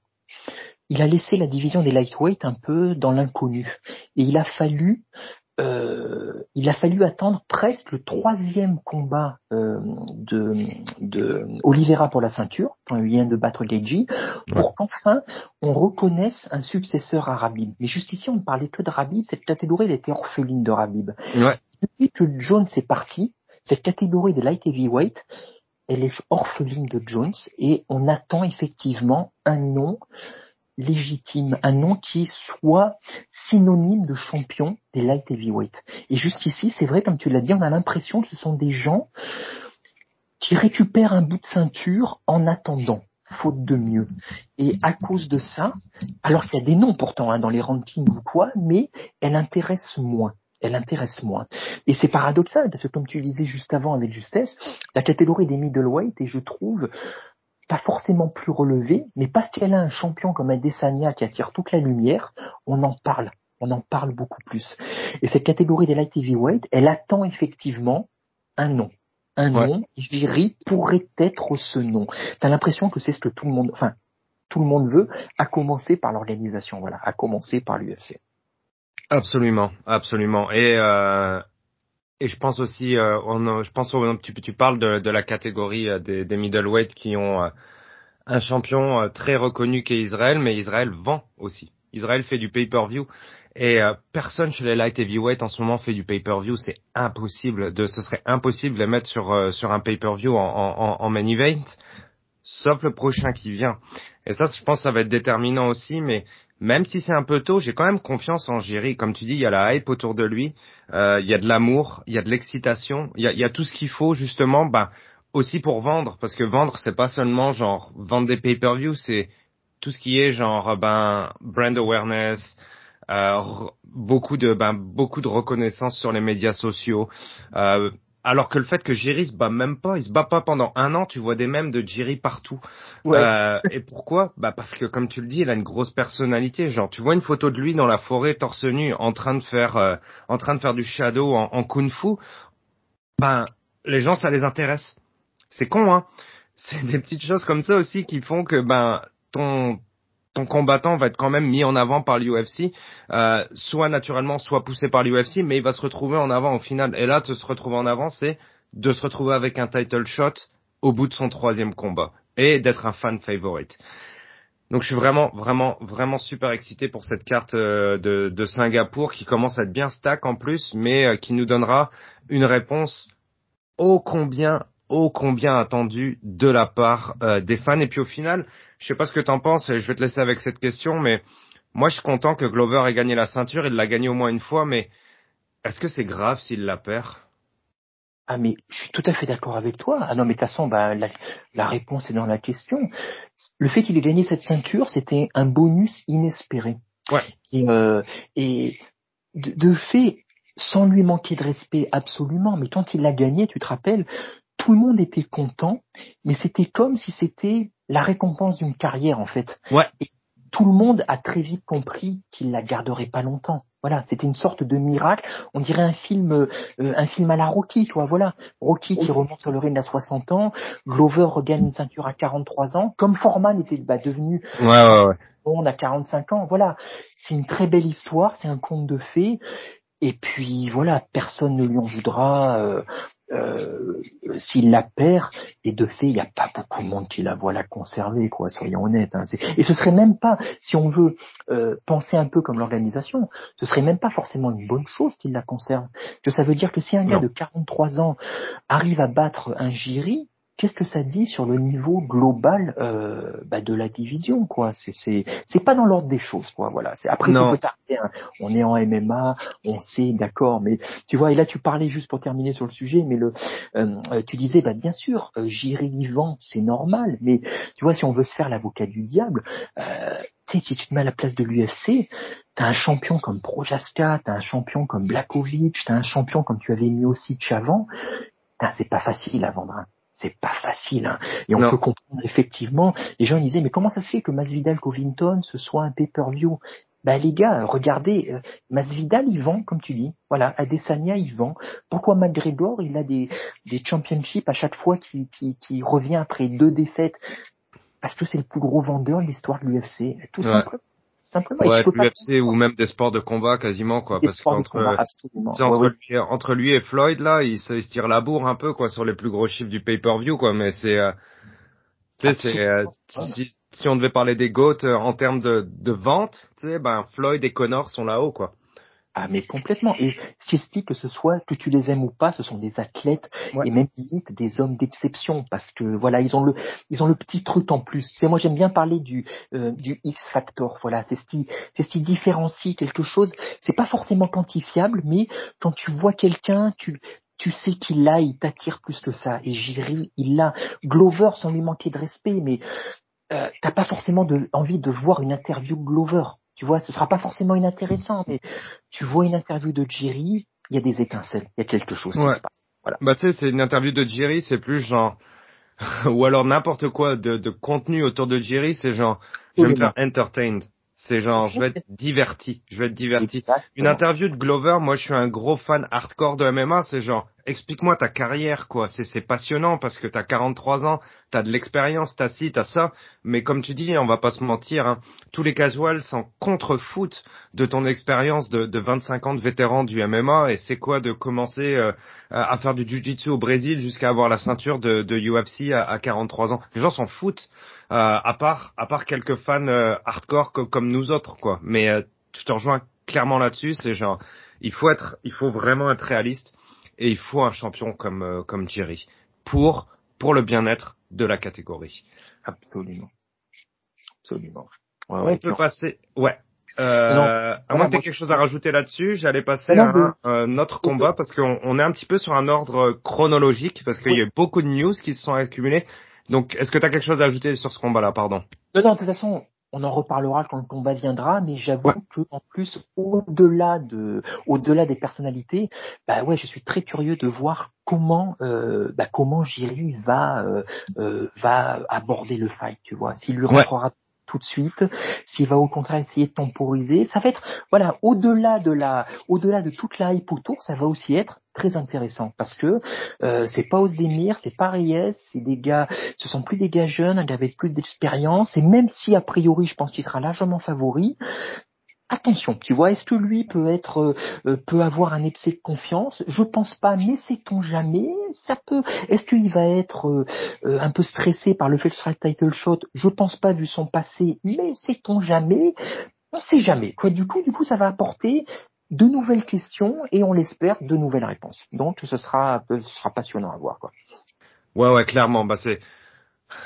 il a laissé la division des lightweight un peu dans l'inconnu, et il a fallu euh, il a fallu attendre presque le troisième combat euh, de, de Oliveira pour la ceinture, quand il vient de battre Geji, pour qu'enfin on reconnaisse un successeur à Rabib. Mais juste ici, on ne parlait que de Rabib, cette catégorie elle était orpheline de Rabib. Depuis que Jones est parti, cette catégorie de light heavyweight, elle est orpheline de Jones et on attend effectivement un nom légitime, un nom qui soit synonyme de champion des light heavyweight. Et juste ici, c'est vrai, comme tu l'as dit, on a l'impression que ce sont des gens qui récupère un bout de ceinture en attendant faute de mieux. Et à cause de ça, alors qu'il y a des noms pourtant hein, dans les rankings ou quoi, mais elle intéresse moins. Elle intéresse moins. Et c'est paradoxal, parce que comme tu disais juste avant avec justesse, la catégorie des middleweight et je trouve pas forcément plus relevée, mais parce qu'elle a un champion comme Adesanya qui attire toute la lumière, on en parle. On en parle beaucoup plus. Et cette catégorie des light heavyweight, elle attend effectivement un nom un nom, Jiri pourrait être ce nom. T'as l'impression que c'est ce que tout le monde, enfin, tout le monde veut, à commencer par l'organisation, voilà, à commencer par l'UFC. Absolument, absolument. Et euh, et je pense aussi, euh, on, je pense tu, tu parles de, la catégorie euh, des, des middleweight qui ont euh, un champion euh, très reconnu qu'est Israël, mais Israël vend aussi. Israël fait du pay-per-view et personne chez les light heavyweight en ce moment fait du pay-per-view. C'est impossible. De, ce serait impossible de les mettre sur sur un pay-per-view en, en, en, main event, sauf le prochain qui vient. Et ça, je pense, ça va être déterminant aussi. Mais même si c'est un peu tôt, j'ai quand même confiance en Jerry. Comme tu dis, il y a la hype autour de lui, euh, il y a de l'amour, il y a de l'excitation, il il y a tout ce qu'il faut justement, bah aussi pour vendre, parce que vendre, c'est pas seulement genre vendre des pay-per-view, c'est tout ce qui est genre ben brand awareness, euh, beaucoup de ben, beaucoup de reconnaissance sur les médias sociaux. Euh, alors que le fait que Jerry se bat même pas, il se bat pas pendant un an, tu vois des mèmes de Jerry partout. Ouais. Euh, et pourquoi? Bah parce que comme tu le dis, il a une grosse personnalité. Genre, tu vois une photo de lui dans la forêt torse nu, en train de faire, euh, en train de faire du shadow en, en kung-fu. Ben les gens, ça les intéresse. C'est con, hein C'est des petites choses comme ça aussi qui font que ben ton ton combattant va être quand même mis en avant par l'UFC, euh, soit naturellement, soit poussé par l'UFC, mais il va se retrouver en avant au final. Et là, de se retrouver en avant, c'est de se retrouver avec un title shot au bout de son troisième combat et d'être un fan favorite. Donc je suis vraiment, vraiment, vraiment super excité pour cette carte euh, de, Singapour qui commence à être bien stack en plus, mais euh, qui nous donnera une réponse ô combien ô combien attendu de la part euh, des fans. Et puis au final, je sais pas ce que t'en penses, et je vais te laisser avec cette question, mais moi je suis content que Glover ait gagné la ceinture, il l'a gagné au moins une fois, mais est-ce que c'est grave s'il la perd? Ah mais je suis tout à fait d'accord avec toi. Ah non mais de toute façon bah, la, la réponse est dans la question. Le fait qu'il ait gagné cette ceinture, c'était un bonus inespéré. Ouais. Et, euh, et de, de, fait, sans lui manquer de respect absolument, mais quand il l'a gagné, tu te rappelles, tout le monde était content, mais c'était comme si c'était la récompense d'une carrière en fait. Ouais. Et tout le monde a très vite compris qu'il la garderait pas longtemps. Voilà, c'était une sorte de miracle. On dirait un film, euh, un film à la Rocky, toi. Voilà, Rocky qui remonte sur le ring à 60 ans, Glover regagne une ceinture à 43 ans, comme Foreman était bah, devenu ouais, ouais, ouais. on a 45 ans. Voilà, c'est une très belle histoire, c'est un conte de fées. Et puis voilà, personne ne lui en voudra. Euh, euh, s'il la perd, et de fait, il n'y a pas beaucoup de monde qui la voit la conserver, quoi, soyons honnêtes. Hein. Et ce serait même pas, si on veut euh, penser un peu comme l'organisation, ce serait même pas forcément une bonne chose qu'il la conserve. Que ça veut dire que si un gars de 43 ans arrive à battre un Giri, qu'est-ce que ça dit sur le niveau global euh, bah, de la division quoi? C'est c'est c'est pas dans l'ordre des choses quoi voilà c'est après on peut tarder hein. on est en MMA on sait d'accord mais tu vois et là tu parlais juste pour terminer sur le sujet mais le euh, tu disais bah bien sûr euh, Jiri vivant c'est normal mais tu vois si on veut se faire l'avocat du diable euh, tu sais, si tu te mets à la place de l'UFC, t'as un champion comme Projaska, t'as un champion comme Blakovic, t'as un champion comme tu avais mis aussi avant, c'est pas facile à vendre. Hein c'est pas facile. Hein. Et on non. peut comprendre effectivement. Les gens disaient mais comment ça se fait que Masvidal Covington ce soit un pay-per-view? Bah les gars, regardez, euh, Masvidal il vend, comme tu dis. Voilà, Adesanya il vend. Pourquoi McGregor il a des, des championships à chaque fois qui, qui, qui revient après deux défaites? Parce que c'est le plus gros vendeur de l'histoire de l'UFC. Tout ouais. simplement. Simplement, ouais, l'UFC ou même des sports de combat quasiment quoi, des parce qu'entre entre, ouais, lui, entre lui et Floyd là, il se, il se tire la bourre un peu quoi sur les plus gros chiffres du pay-per-view quoi, mais c'est, euh, tu sais, c'est euh, si, si on devait parler des goats euh, en termes de, de vente, tu sais, ben Floyd et Connor sont là-haut quoi. Ah mais complètement. Et explique que ce soit que tu les aimes ou pas, ce sont des athlètes ouais. et même limite des hommes d'exception parce que voilà ils ont le ils ont le petit truc en plus. C'est moi j'aime bien parler du euh, du X factor. Voilà c'est ce qui c'est ce qui différencie quelque chose. C'est pas forcément quantifiable mais quand tu vois quelqu'un tu tu sais qu'il l'a, il t'attire plus que ça. Et Jiri, il l'a. Glover, sans lui manquer de respect, mais euh, t'as pas forcément de, envie de voir une interview Glover. Tu vois, ce sera pas forcément inintéressant, mais tu vois une interview de Jiri, il y a des étincelles, il y a quelque chose qui se passe. Voilà. Bah tu sais, c'est une interview de Jiri, c'est plus genre ou alors n'importe quoi de, de, contenu autour de Jiri, c'est genre je vais me faire entertained. C'est genre, je vais être diverti, je vais être diverti. Une interview de Glover, moi je suis un gros fan hardcore de MMA, c'est genre, explique-moi ta carrière, quoi. C'est, passionnant parce que t'as 43 ans, t'as de l'expérience, t'as ci, t'as ça. Mais comme tu dis, on va pas se mentir, hein, tous les casuals sont contre-foot de ton expérience de, de 25 ans de vétéran du MMA. Et c'est quoi de commencer euh, à faire du jiu-jitsu au Brésil jusqu'à avoir la ceinture de, de UFC à, à 43 ans? Les gens s'en foutent, euh, à part à part quelques fans euh, hardcore comme nous autres, quoi. Mais je te rejoins clairement là-dessus. C'est genre, il faut être, il faut vraiment être réaliste et il faut un champion comme euh, comme Jerry pour pour le bien-être de la catégorie. Absolument, absolument. on peut passer, ouais. Euh, à moins que tu quelque chose à rajouter là-dessus, j'allais passer à un, autre combat parce qu'on on est un petit peu sur un ordre chronologique parce qu'il y a beaucoup de news qui se sont accumulées. Donc, est-ce que tu as quelque chose à ajouter sur ce combat-là, pardon Non, non, de toute façon, on en reparlera quand le combat viendra, mais j'avoue que en plus, au-delà de, au-delà des personnalités, bah ouais, je suis très curieux de voir comment, euh, bah comment Jiri va, euh, euh, va aborder le fight, tu vois, s'il lui rentrera tout de suite, s'il va au contraire essayer de temporiser, ça va être voilà au-delà de la, au-delà de toute la hype autour, ça va aussi être très intéressant parce que euh, c'est pas Osdemir, c'est pas c'est des gars, ce sont plus des gars jeunes, un gars avec plus d'expérience et même si a priori je pense qu'il sera largement favori, attention, tu vois, est-ce que lui peut être, euh, euh, peut avoir un excès de confiance? Je pense pas, mais sait-on jamais? Ça peut. Est-ce qu'il va être euh, un peu stressé par le fait de faire title shot? Je pense pas vu son passé, mais sait-on jamais? On sait jamais. Quoi, du coup, du coup, ça va apporter de nouvelles questions et on l'espère de nouvelles réponses. Donc, ce sera, ce sera passionnant à voir, quoi. Ouais, ouais, clairement. Bah c'est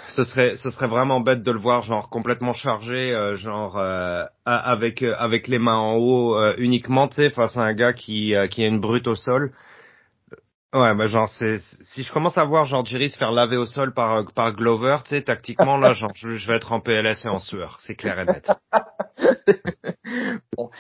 ce serait ce serait vraiment bête de le voir genre complètement chargé euh, genre euh, avec euh, avec les mains en haut uniquement tu sais face à un gars qui qui a une brute au sol. Ouais bah genre c'est si je commence à voir genre Jerry se faire laver au sol par par Glover tu sais tactiquement là genre je, vais être en PLS et en sueur c'est clair et net. Bon.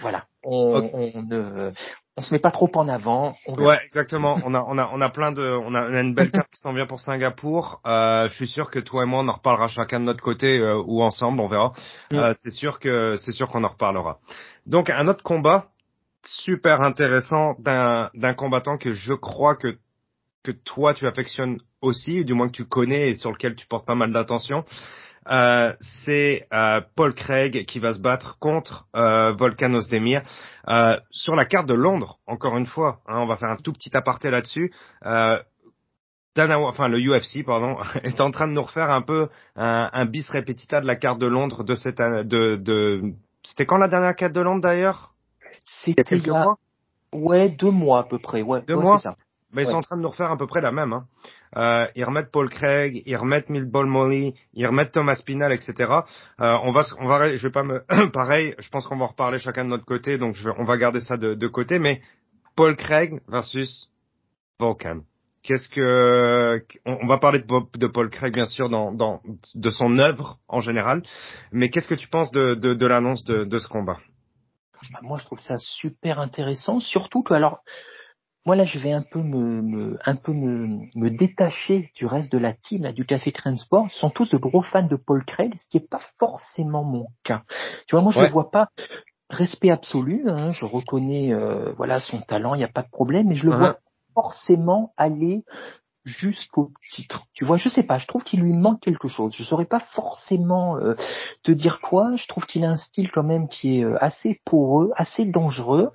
voilà. On, on, ne on se met pas trop en avant. ouais, exactement. On a, on a, on a plein de, on a, une belle carte qui s'en vient pour Singapour. Euh, je suis sûr que toi et moi, on en reparlera chacun de notre côté euh, ou ensemble, on verra. Euh, c'est sûr que, c'est sûr qu'on en reparlera. Donc un autre combat super intéressant d'un, d'un combattant que je crois que que toi tu affectionnes aussi, du moins que tu connais et sur lequel tu portes pas mal d'attention. Euh, c'est euh, Paul Craig qui va se battre contre euh, Volkan Ozdemir euh, sur la carte de Londres. Encore une fois, hein, on va faire un tout petit aparté là-dessus. Dana, enfin le UFC pardon, est en train de nous refaire un peu un, un bis repetita de la carte de Londres de cette année. De, de... C'était quand la dernière carte de Londres d'ailleurs? C'était il y a Ouais, deux mois à peu près. Ouais, deux mois. Ça. Mais ils sont en train de nous refaire à peu près la même. Hein. Euh, ils remettent Paul Craig, ils remettent Milbol Molly, ils remettent Thomas Pinal, etc. Euh, on va, on va, je vais pas me, pareil, je pense qu'on va en reparler chacun de notre côté, donc je vais, on va garder ça de, de côté. Mais Paul Craig versus Volcan. Qu'est-ce que on, va parler de, de, Paul Craig bien sûr dans, dans de son œuvre en général, mais qu'est-ce que tu penses de, de, de l'annonce de, de ce combat? Bah, Moi, je trouve ça super intéressant, surtout que alors moi là je vais un peu me, me un peu me, me, détacher du reste de la team là, du Café Transport. Ils sont tous de gros fans de Paul Craig, ce qui est pas forcément mon cas. Tu vois, moi je ne vois pas respect absolu. Hein, je reconnais euh, voilà son talent, il n'y a pas de problème, mais je le uh-huh. vois forcément aller jusqu'au titre. Tu vois, je sais pas, je trouve qu'il lui manque quelque chose. Je saurais pas forcément euh, te dire quoi. Je trouve qu'il a un style quand même qui est euh, assez poreux, assez dangereux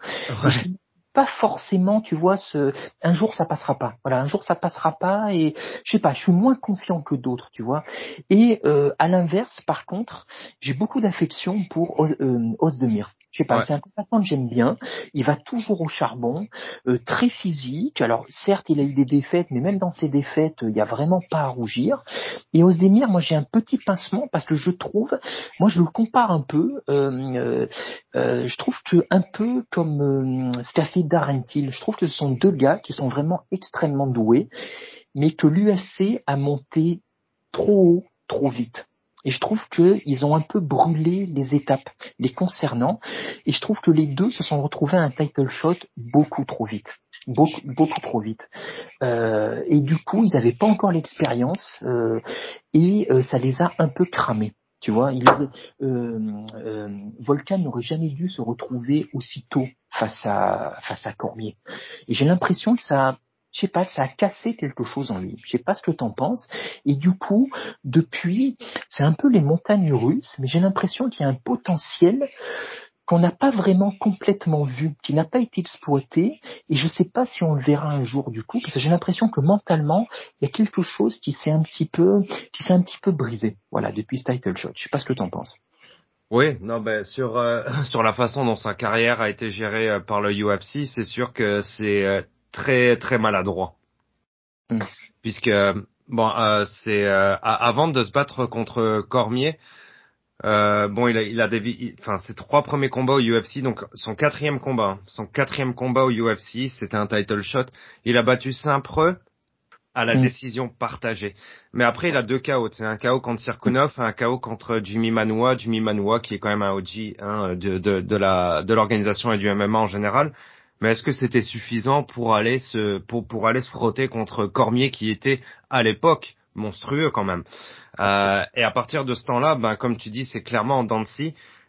pas forcément, tu vois, ce un jour ça passera pas. Voilà, un jour ça passera pas et je sais pas, je suis moins confiant que d'autres, tu vois. Et euh, à l'inverse, par contre, j'ai beaucoup d'affection pour Os, euh, Osdemir. Je sais pas, c'est un combattant que j'aime bien. Il va toujours au charbon, euh, très physique. Alors certes, il a eu des défaites, mais même dans ces défaites, il n'y a vraiment pas à rougir. Et Ozdemir, moi j'ai un petit pincement parce que je trouve, moi je le compare un peu, euh, euh, je trouve que un peu comme euh, Staffy Darentil, je trouve que ce sont deux gars qui sont vraiment extrêmement doués, mais que l'UFC a monté trop haut, trop vite. Et je trouve qu'ils ont un peu brûlé les étapes les concernant. Et je trouve que les deux se sont retrouvés à un title shot beaucoup trop vite. Beaucoup, trop vite. Euh, et du coup, ils n'avaient pas encore l'expérience euh, et euh, ça les a un peu cramés. Tu vois, il, Volcan n'aurait jamais dû se retrouver aussitôt face à face à Cormier. Et j'ai l'impression que ça je sais pas, ça a cassé quelque chose en lui. Je sais pas ce que t'en penses. Et du coup, depuis, c'est un peu les montagnes russes, mais j'ai l'impression qu'il y a un potentiel qu'on n'a pas vraiment complètement vu, qui n'a pas été exploité, et je sais pas si on le verra un jour du coup, parce que j'ai l'impression que mentalement, il y a quelque chose qui s'est un petit peu, qui s'est un petit peu brisé, voilà, depuis ce title shot. Je sais pas ce que t'en penses. Oui, non, ben sur euh, sur la façon dont sa carrière a été gérée euh, par le UFC, c'est sûr que c'est euh, très très maladroit. Mm. Puisque bon, euh, c'est euh, avant de se battre contre Cormier, euh, bon, il a, il a des, enfin, ses trois premiers combats au UFC, donc son quatrième combat, hein. son quatrième combat au UFC, c'était un title shot. Il a battu Saint-Preux à la mm. décision partagée. Mais après, il a deux KO. C'est un KO contre Sirkunov, un KO contre Jimmy Manua. Jimmy Manua, qui est quand même un OG hein, de, de, de la de l'organisation et du MMA en général mais est-ce que c'était suffisant pour aller se pour pour aller se frotter contre Cormier qui était à l'époque monstrueux quand même? Euh, et à partir de ce temps-là ben comme tu dis c'est clairement en dents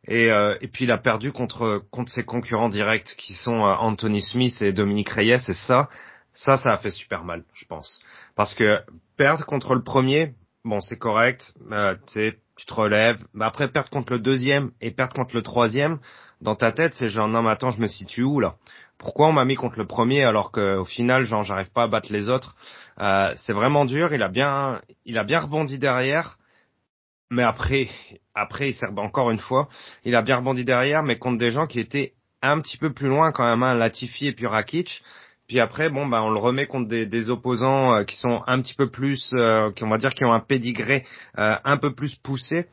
et euh, et puis il a perdu contre contre ses concurrents directs qui sont euh, Anthony Smith et Dominique Reyes et ça ça ça a fait super mal je pense. Parce que perdre contre le premier bon c'est correct euh, tu te relèves. Mais après perdre contre le deuxième et perdre contre le troisième dans ta tête c'est genre non mais attends je me situe où là? Pourquoi on m'a mis contre le premier alors qu'au final, genre, j'arrive pas à battre les autres. Euh, c'est vraiment dur. Il a bien, il a bien rebondi derrière, mais après, après, il sert encore une fois. Il a bien rebondi derrière, mais contre des gens qui étaient un petit peu plus loin quand même, hein, Latifi et puis Rakic. Puis après, bon, bah, on le remet contre des, opposants euh, qui sont un petit peu plus, euh, qui on va dire, qui ont un pédigré euh, un peu plus poussé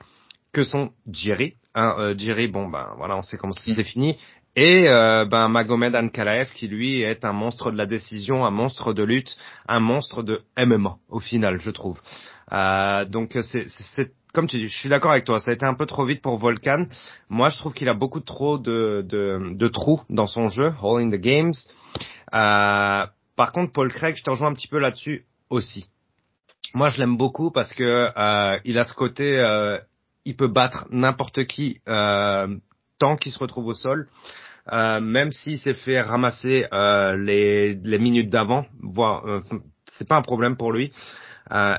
que sont Jerry. Hein, Jerry, bon, ben voilà, on sait comment c'est fini. Et euh, ben Magomed Ankalaev qui lui est un monstre de la décision, un monstre de lutte, un monstre de MMA au final, je trouve. Euh, donc c'est comme tu dis, je suis d'accord avec toi, ça a été un peu trop vite pour Volcan. Moi, je trouve qu'il a beaucoup trop de, de, de, trous dans son jeu, All in the Games. Euh, par contre, Paul Craig, je te rejoins un petit peu là-dessus aussi. Moi, je l'aime beaucoup parce que euh, il a ce côté, euh, il peut battre n'importe qui tant qu'il se retrouve au sol. Euh, même s'il s'est fait ramasser euh, les, les, minutes d'avant, voire euh, c'est pas un problème pour lui. Euh,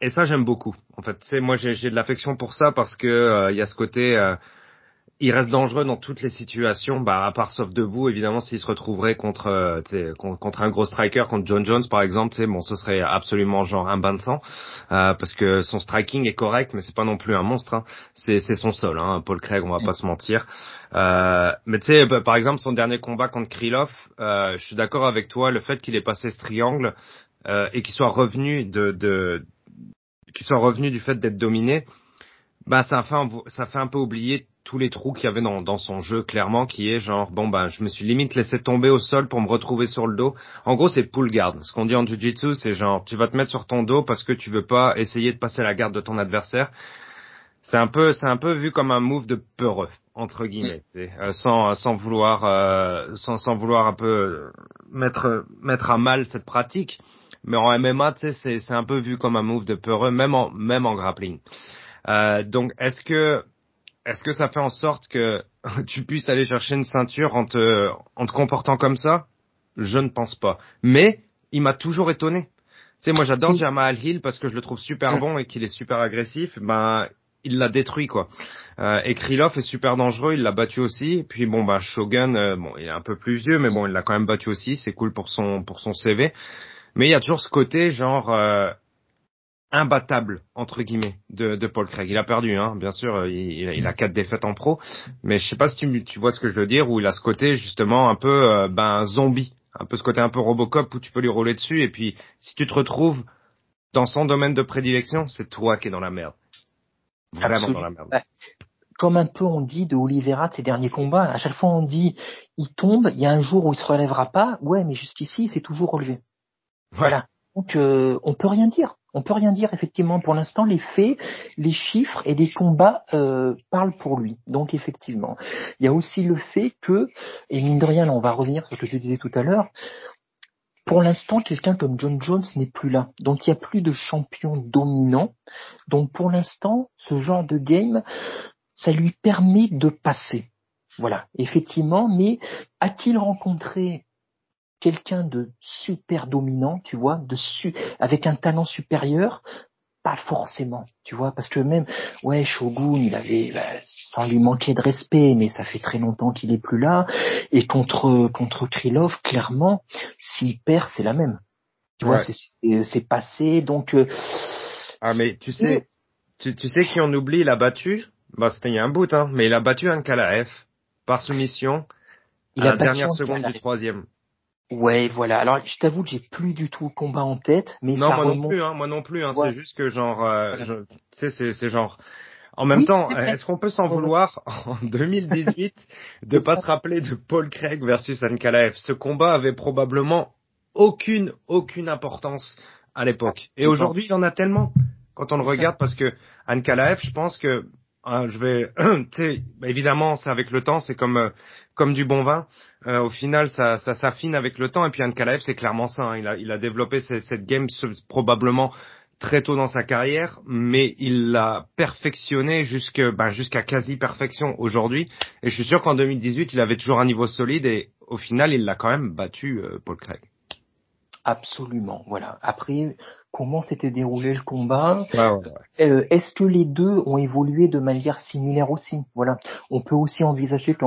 et ça j'aime beaucoup. En fait, c'est moi j'ai de l'affection pour ça parce que euh, il y a ce côté il reste dangereux dans toutes les situations, bah, à part sauf debout, évidemment, s'il se retrouverait contre, euh, contre un gros striker, contre John Jones par exemple, bon, ce serait absolument genre un bain de sang, euh, parce que son striking est correct, mais c'est pas non plus un monstre, hein. c'est son sol, hein. Paul Craig, on va pas se mentir. Euh, mais tu sais, bah, par exemple, son dernier combat contre Krylov, je suis d'accord avec toi, le fait qu'il ait passé ce triangle et qu'il soit revenu de, de qu'il soit revenu du fait d'être dominé, bah ça fait ça fait un peu oublier tous les trous qu'il y avait dans, dans son jeu clairement qui est genre bon bah je me suis limite laissé tomber au sol pour me retrouver sur le dos. En gros c'est pull guard. Ce qu'on dit en jiu-jitsu c'est genre tu vas te mettre sur ton dos parce que tu veux pas essayer de passer la garde de ton adversaire. C'est un peu c'est un peu vu comme un move de peureux entre guillemets, euh, sans sans vouloir euh, sans sans vouloir un peu mettre mettre à mal cette pratique. Mais en MMA, tu sais, c'est c'est un peu vu comme un move de peureux, même en même en grappling. Euh, donc, est-ce que est-ce que ça fait en sorte que tu puisses aller chercher une ceinture en te, en te comportant comme ça? Je ne pense pas. Mais il m'a toujours étonné. Tu sais, moi j'adore Jamal Hill parce que je le trouve super bon et qu'il est super agressif. Ben, il l'a détruit quoi. Euh, et Krylov est super dangereux, il l'a battu aussi. puis bon bah Shogun, euh, bon il est un peu plus vieux, mais bon il l'a quand même battu aussi. C'est cool pour son pour son CV. Mais il y a toujours ce côté genre euh, imbattable entre guillemets de, de Paul Craig. Il a perdu, hein, bien sûr, il, il, a quatre défaites en pro, mais je sais pas si tu, tu vois ce que je veux dire, où il a ce côté justement un peu euh, ben zombie, un peu ce côté un peu Robocop où tu peux lui rouler dessus et puis si tu te retrouves dans son domaine de prédilection, c'est toi qui es dans la merde, vraiment dans la merde. Comme un peu on dit de Oliveira de ses derniers combats, à chaque fois on dit il tombe, il y a un jour où il se relèvera pas, ouais mais jusqu'ici c'est toujours relevé. Voilà. Donc euh, on peut rien dire. On peut rien dire effectivement pour l'instant. Les faits, les chiffres et les combats euh, parlent pour lui. Donc effectivement, il y a aussi le fait que et mine de rien, on va revenir sur ce que je disais tout à l'heure. Pour l'instant, quelqu'un comme John Jones n'est plus là. Donc il n'y a plus de champion dominant. Donc pour l'instant, ce genre de game, ça lui permet de passer. Voilà, effectivement, mais a-t-il rencontré quelqu'un de super dominant, tu vois, de su avec un talent supérieur, pas forcément, tu vois, parce que même, ouais, Shogun, il avait, bah, sans lui manquer de respect, mais ça fait très longtemps qu'il est plus là, et contre contre Krylov, clairement, s'il perd, c'est la même, tu vois, c'est passé, donc. Euh, ah mais tu sais, tu, tu sais qui on oublie, il a battu, bah c'était il y a un bout, hein, mais il a battu un KLF par soumission à la dernière seconde du troisième. Ouais, voilà. Alors, je t'avoue que j'ai plus du tout le combat en tête, mais non, moi non plus, hein, moi non plus. Hein, C'est juste que genre, euh, tu sais, c'est, c'est genre. En même temps, est-ce qu'on peut s'en vouloir en 2018 de pas se rappeler de Paul Craig versus Ankalaev? Ce combat avait probablement aucune aucune importance à l'époque. Et aujourd'hui, il y en a tellement quand on le regarde parce que Ankalaev, je pense que hein, je vais, sais, évidemment, c'est avec le temps, c'est comme euh, comme du bon vin. Euh, au final, ça, ça s'affine avec le temps. Et puis Anne Kalaev, c'est clairement ça. Hein. Il, a, il a développé cette, game probablement très tôt dans sa carrière, mais il l'a perfectionné jusque, ben, jusqu'à quasi perfection aujourd'hui. Et je suis sûr qu'en 2018, il avait toujours un niveau solide et au final, il l'a quand même battu, euh, Paul Craig. Absolument, voilà. Après, comment s'était déroulé le combat. Euh, Est-ce que les deux ont évolué de manière similaire aussi? Voilà. On peut aussi envisager que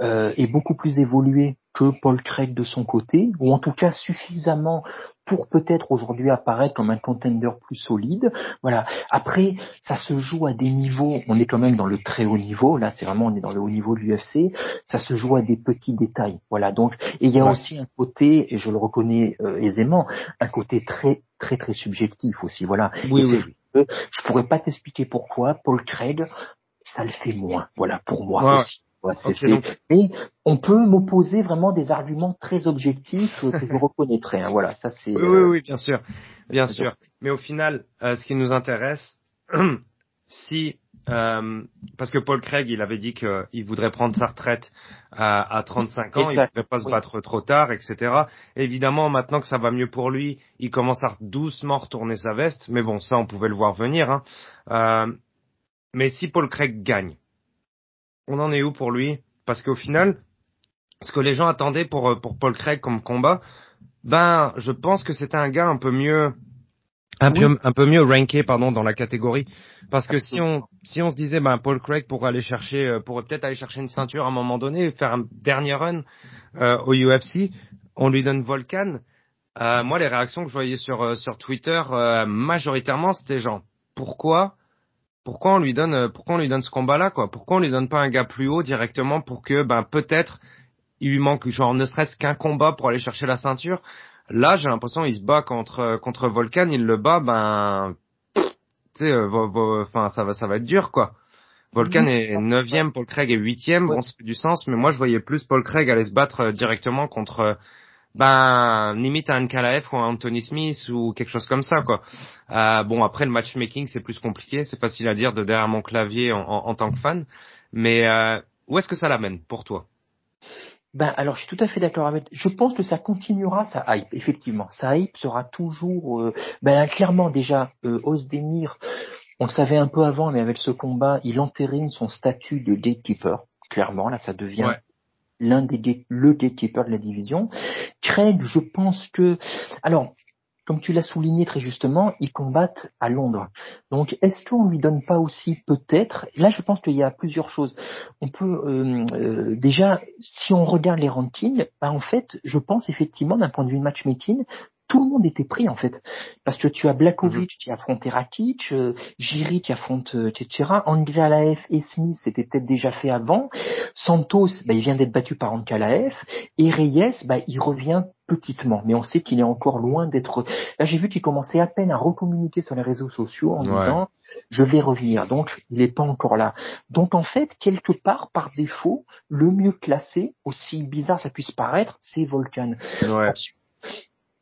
euh, est beaucoup plus évolué que Paul Craig de son côté, ou en tout cas suffisamment pour peut-être aujourd'hui apparaître comme un contender plus solide. Voilà. Après, ça se joue à des niveaux. On est quand même dans le très haut niveau. Là, c'est vraiment on est dans le haut niveau de l'UFC. Ça se joue à des petits détails. Voilà. Donc, et il y a aussi un côté, et je le reconnais euh, aisément, un côté très très très subjectif aussi. Voilà. Oui, oui. Je pourrais pas t'expliquer pourquoi Paul Craig, ça le fait moins. Voilà pour moi aussi. Mais on peut m'opposer vraiment des arguments très objectifs que je reconnaîtrai. Hein. Voilà, ça c'est. Oui, oui, oui, bien sûr, bien sûr. Mais au final, euh, ce qui nous intéresse, si euh, parce que Paul Craig, il avait dit qu'il voudrait prendre sa retraite à, à 35 ans, il ne voudrait pas se battre trop tard, etc. Évidemment, maintenant que ça va mieux pour lui, il commence à doucement retourner sa veste. Mais bon, ça, on pouvait le voir venir. Hein. Euh, mais si Paul Craig gagne, on en est où pour lui? Parce qu'au final, ce que les gens attendaient pour, euh, pour Paul Craig comme combat, ben, je pense que c'était un gars un peu mieux, un, peu, un peu mieux ranké, pardon, dans la catégorie. Parce que si on, si on se disait, ben, Paul Craig pourrait aller chercher, euh, pourrait peut-être aller chercher une ceinture à un moment donné, faire un dernier run euh, au UFC, on lui donne Volcan. Euh, moi, les réactions que je voyais sur, sur Twitter, majoritairement, c'était genre, pourquoi pourquoi on lui donne euh, pourquoi on lui donne ce combat là quoi? Pourquoi on lui donne pas un gars plus haut directement pour que ben peut-être il lui manque genre ne serait-ce qu'un combat pour aller chercher la ceinture? Là j'ai l'impression il se bat contre euh, contre Volcan il le bat ben tu sais euh, enfin ça va ça va être dur quoi. Volcan est neuvième Paul Craig est huitième bon ça fait du sens mais moi je voyais plus Paul Craig aller se battre directement contre ben limite à un Kalaev ou un Anthony Smith ou quelque chose comme ça quoi. Euh, bon après le matchmaking c'est plus compliqué, c'est facile à dire de derrière mon clavier en, en, tant que fan, mais euh, où est-ce que ça l'amène pour toi? Ben alors je suis tout à fait d'accord avec. Je pense que ça continuera sa hype effectivement. Sa hype sera toujours euh, ben clairement déjà euh, Osdemir. On le savait un peu avant mais avec ce combat il entérine son statut de gatekeeper. Clairement là ça devient l'un des le gatekeeper de la division. Craig, je pense que alors comme tu l'as souligné très justement, ils combattent à Londres. Donc, est-ce qu'on lui donne pas aussi peut-être? Là, je pense qu'il y a plusieurs choses. On peut euh, euh, déjà, si on regarde les rankings, bah, en fait, je pense effectivement d'un point de vue matchmaking tout le monde était pris en fait, parce que tu as Blakovic mhm. qui affronte Rakic, euh, Giri qui affronte euh, Ankalaev et Smith c'était peut-être déjà fait avant, Santos bah, il vient d'être battu par Ankalaev et Reyes bah, il revient petitement, mais on sait qu'il est encore loin d'être. Là j'ai vu qu'il commençait à peine à recommuniquer sur les réseaux sociaux en disant je vais revenir, donc il n'est pas encore là. Donc en fait quelque part par défaut le mieux classé, aussi bizarre ça puisse paraître, c'est Volcan. Ouais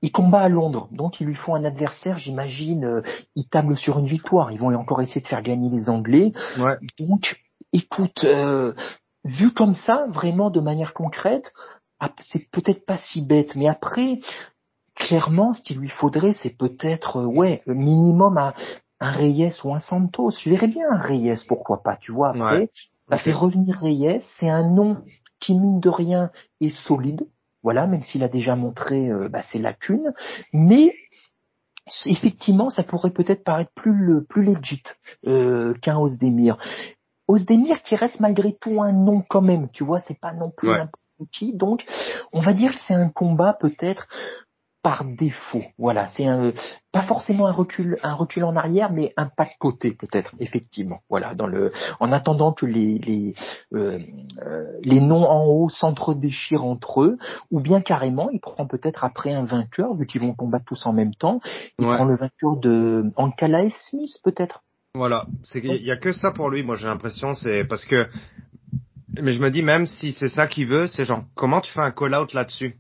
il combat à Londres, donc il lui faut un adversaire, j'imagine, euh, il table sur une victoire. Ils vont encore essayer de faire gagner les Anglais. Donc, écoute, euh, vu comme ça, vraiment de manière concrète, c'est peut-être pas si bête, mais après, clairement, ce qu'il lui faudrait, c'est peut-être, euh, ouais, minimum un, un Reyes ou un Santos. Je verrais bien un Reyes, pourquoi pas, tu vois. Après, ça fait revenir Reyes, c'est un nom qui mine de rien est solide voilà, même s'il a déjà montré euh, bah, ses lacunes, mais effectivement, ça pourrait peut-être paraître plus plus legit euh, qu'un Osdemir. Osdemir qui reste malgré tout un nom quand même, tu vois, c'est pas non plus un qui, donc on va dire que c'est un combat peut-être par défaut. Voilà, c'est un, pas forcément un recul, un recul en arrière, mais un pas de côté peut-être, effectivement. Voilà, dans le, en attendant que les les euh, euh, les noms en haut s'entre-déchirent entre eux, ou bien carrément, il prend peut-être après un vainqueur, vu qu'ils vont combattre tous en même temps, il prend le vainqueur de Ankala Smith peut-être. Voilà, c'est il y a que ça pour lui. Moi, j'ai l'impression, c'est parce que, mais je me dis même si c'est ça qu'il veut, c'est genre comment tu fais un call-out là-dessus?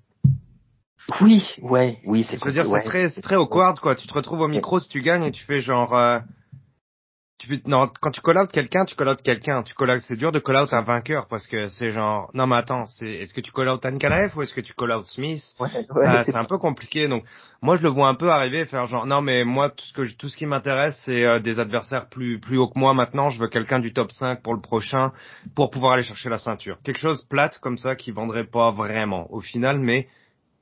Oui, ouais, oui, c'est. Je veux dire, c'est très, c'est très awkward, quoi. Tu te retrouves au micro si tu gagnes et tu fais genre, euh, tu non, quand tu call out quelqu'un, tu call out quelqu'un. Tu call c'est dur de call out un vainqueur parce que c'est genre, non mais attends, c'est, est-ce que tu call out Ankalaev ou est-ce que tu call out Smith? Ouais, ouais, euh, C'est un peu compliqué. Donc, moi, je le vois un peu arriver et faire genre, non mais moi, tout ce que, tout ce qui m'intéresse, c'est euh, des adversaires plus, plus haut que moi. Maintenant, je veux quelqu'un du top 5 pour le prochain pour pouvoir aller chercher la ceinture. Quelque chose plate comme ça qui vendrait pas vraiment au final, mais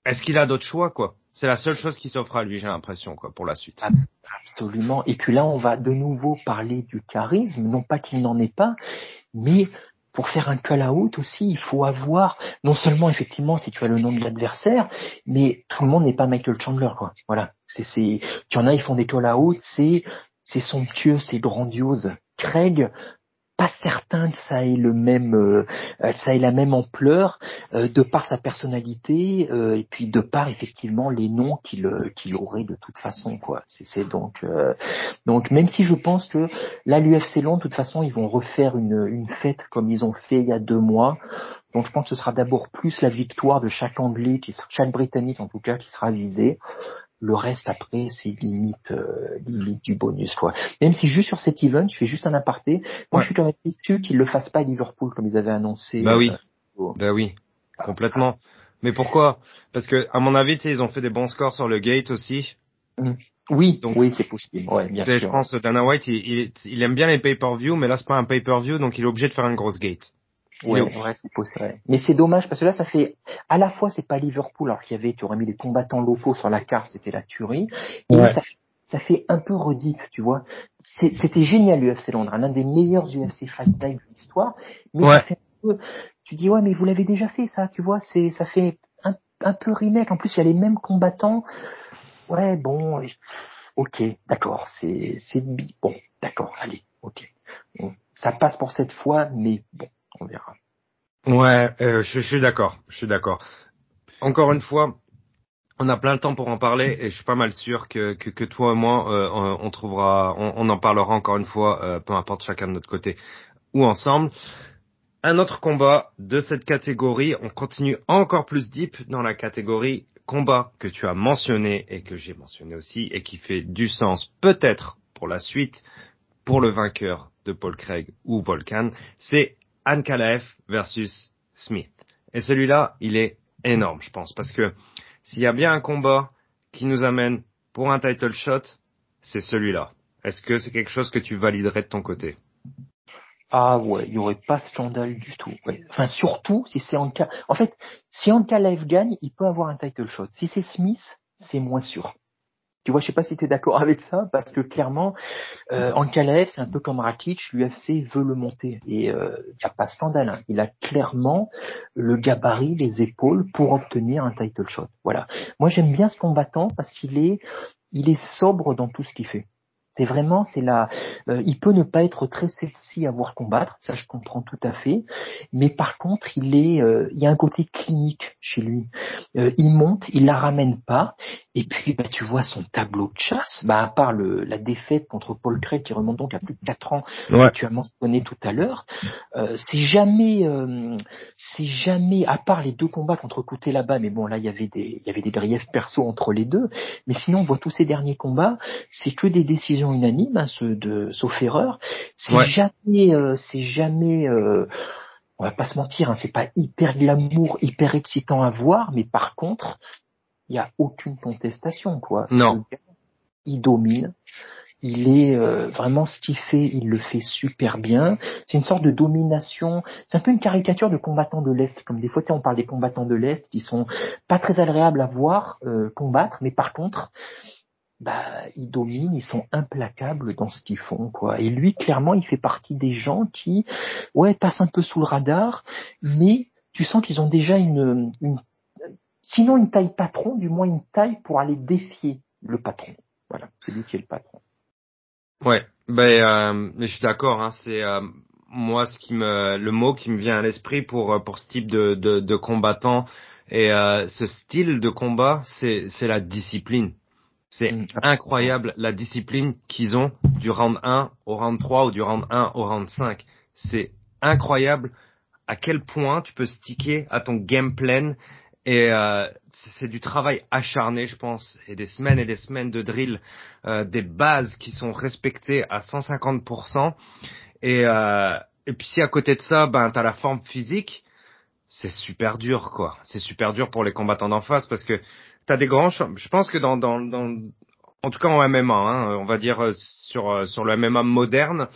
est-ce qu'il a d'autres choix, quoi? C'est la seule chose qui s'offre à lui, j'ai l'impression, quoi, pour la suite. Absolument. Et puis là, on va de nouveau parler du charisme, non pas qu'il n'en ait pas, mais pour faire un call out aussi, il faut avoir non seulement effectivement si tu as le nom de l'adversaire, mais tout le monde n'est pas Michael Chandler, quoi. Voilà. C'est, c'est, tu en as, ils font des call out, c'est, c'est somptueux, c'est grandiose. Craig, pas certain que ça ait le même, euh, ça ait la même ampleur euh, de par sa personnalité euh, et puis de par effectivement les noms qu'il qu'il aurait de toute façon quoi. C'est donc donc même si je pense que là l'UFC Londres de toute façon ils vont refaire une une fête comme ils ont fait il y a deux mois. Donc je pense que ce sera d'abord plus la victoire de chaque Anglais, qui chaque Britannique en tout cas, qui sera visée. Le reste après, c'est limite, euh, limite du bonus quoi. Même si juste sur cet event, je fais juste un aparté. Moi, je suis quand même déçu qu'ils le fassent pas à Liverpool comme ils avaient annoncé. Bah oui. Euh, bah oui. Complètement. Mais pourquoi? Parce que à mon avis, ils ont fait des bons scores sur le gate aussi. Mmh. Oui, donc oui, c'est possible. Ouais, bien sûr. Je pense que Dana White, il, il, aime bien les pay-per-view, mais là c'est pas un pay-per-view, donc il est obligé de faire une grosse gate. Ouais, ouais c'est Mais c'est dommage parce que là, ça fait à la fois c'est pas Liverpool alors qu'il y avait, tu aurais mis les combattants locaux sur la carte, c'était la tuerie. Et ça, ça, fait un peu redite, tu vois. C'était génial l'UFC Londres, un des meilleurs UFC Fight Night de l'histoire. Mais ça fait un peu, tu dis ouais, mais vous l'avez déjà fait ça, tu vois. C'est ça fait un, un peu remake. En plus, il y a les mêmes combattants. Ouais, bon, ok, d'accord, c'est c'est bon, d'accord, allez, ok. Bon, ça passe pour cette fois, mais bon on. Ouais, euh, je, suis d'accord, je suis d'accord. Encore une fois, on a plein de temps pour en parler et je suis pas mal sûr que, que, toi et moi, euh, on, trouvera, on, en parlera encore une fois, euh, peu importe chacun de notre côté ou ensemble. Un autre combat de cette catégorie, on continue encore plus deep dans la catégorie combat que tu as mentionné et que j'ai mentionné aussi et qui fait du sens peut-être pour la suite, pour le vainqueur de Paul Craig ou Volcan, c'est Ankalaev versus Smith. Et celui-là, il est énorme, je pense, parce que s'il y a bien un combat qui nous amène pour un title shot, c'est celui-là. Est-ce que c'est quelque chose que tu validerais de ton côté? Ah ouais, il n'y aurait pas scandale du tout. Enfin, surtout si c'est Anka. En fait, si Ankalaev gagne, il peut avoir un title shot. Si c'est Smith, c'est moins sûr. Tu vois, je sais pas si tu es d'accord avec ça, parce que clairement, euh, Ankalaev, c'est un peu comme Rakic, l'UFC veut le monter. Et il euh, n'y a pas scandale. Hein. Il a clairement le gabarit, les épaules pour obtenir un title shot. Voilà. Moi, j'aime bien ce combattant parce qu'il est, il est sobre dans tout ce qu'il fait. C'est vraiment, c'est là. Euh, il peut ne pas être très sexy à voir combattre, ça je comprends tout à fait. Mais par contre, il est, euh, il y a un côté clinique chez lui. Euh, il monte, il la ramène pas. Et puis, bah, tu vois son tableau de chasse. Bah, à part le, la défaite contre Paul Craig qui remonte donc à plus de 4 ans, que tu as mentionné tout à l'heure, c'est jamais, c'est jamais, à part les deux combats contre Couté là-bas. Mais bon, là, il y avait des, il y avait des griefs perso entre les deux. Mais sinon, on voit tous ces derniers combats, c'est que des décisions unanime, hein, ceux de sauf erreur. C'est jamais, euh, c'est jamais, euh, on va pas se mentir, hein, c'est pas hyper glamour, hyper excitant à voir, mais par contre, il y a aucune contestation, quoi. Non. Il domine. Il est euh, vraiment ce qu'il fait, il le fait super bien. C'est une sorte de domination. C'est un peu une caricature de combattants de l'Est. Comme des fois, tu sais, on parle des combattants de l'Est qui sont pas très agréables à voir combattre, mais par contre, bah, ils dominent, ils sont implacables dans ce qu'ils font, quoi. Et lui, clairement, il fait partie des gens qui, ouais, passent un peu sous le radar, mais tu sens qu'ils ont déjà une, une, sinon une taille patron, du moins une taille pour aller défier le patron. Voilà, c'est lui qui est le patron. Ouais, ben, euh, je suis d'accord. Hein, c'est euh, moi ce qui me, le mot qui me vient à l'esprit pour euh, pour ce type de de, de combattant et euh, ce style de combat, c'est c'est la discipline. C'est mm. incroyable la discipline qu'ils ont du round 1 au round 3 ou du round 1 au round 5. C'est incroyable à quel point tu peux sticker à ton game plan et euh, c'est du travail acharné, je pense, et des semaines et des semaines de drill, euh, des bases qui sont respectées à 150%. Et, euh, et puis si à côté de ça, ben t'as la forme physique, c'est super dur, quoi. C'est super dur pour les combattants d'en face parce que t'as des grands Je pense que dans, dans, dans, en tout cas en MMA, hein, on va dire euh, sur euh, sur le MMA moderne,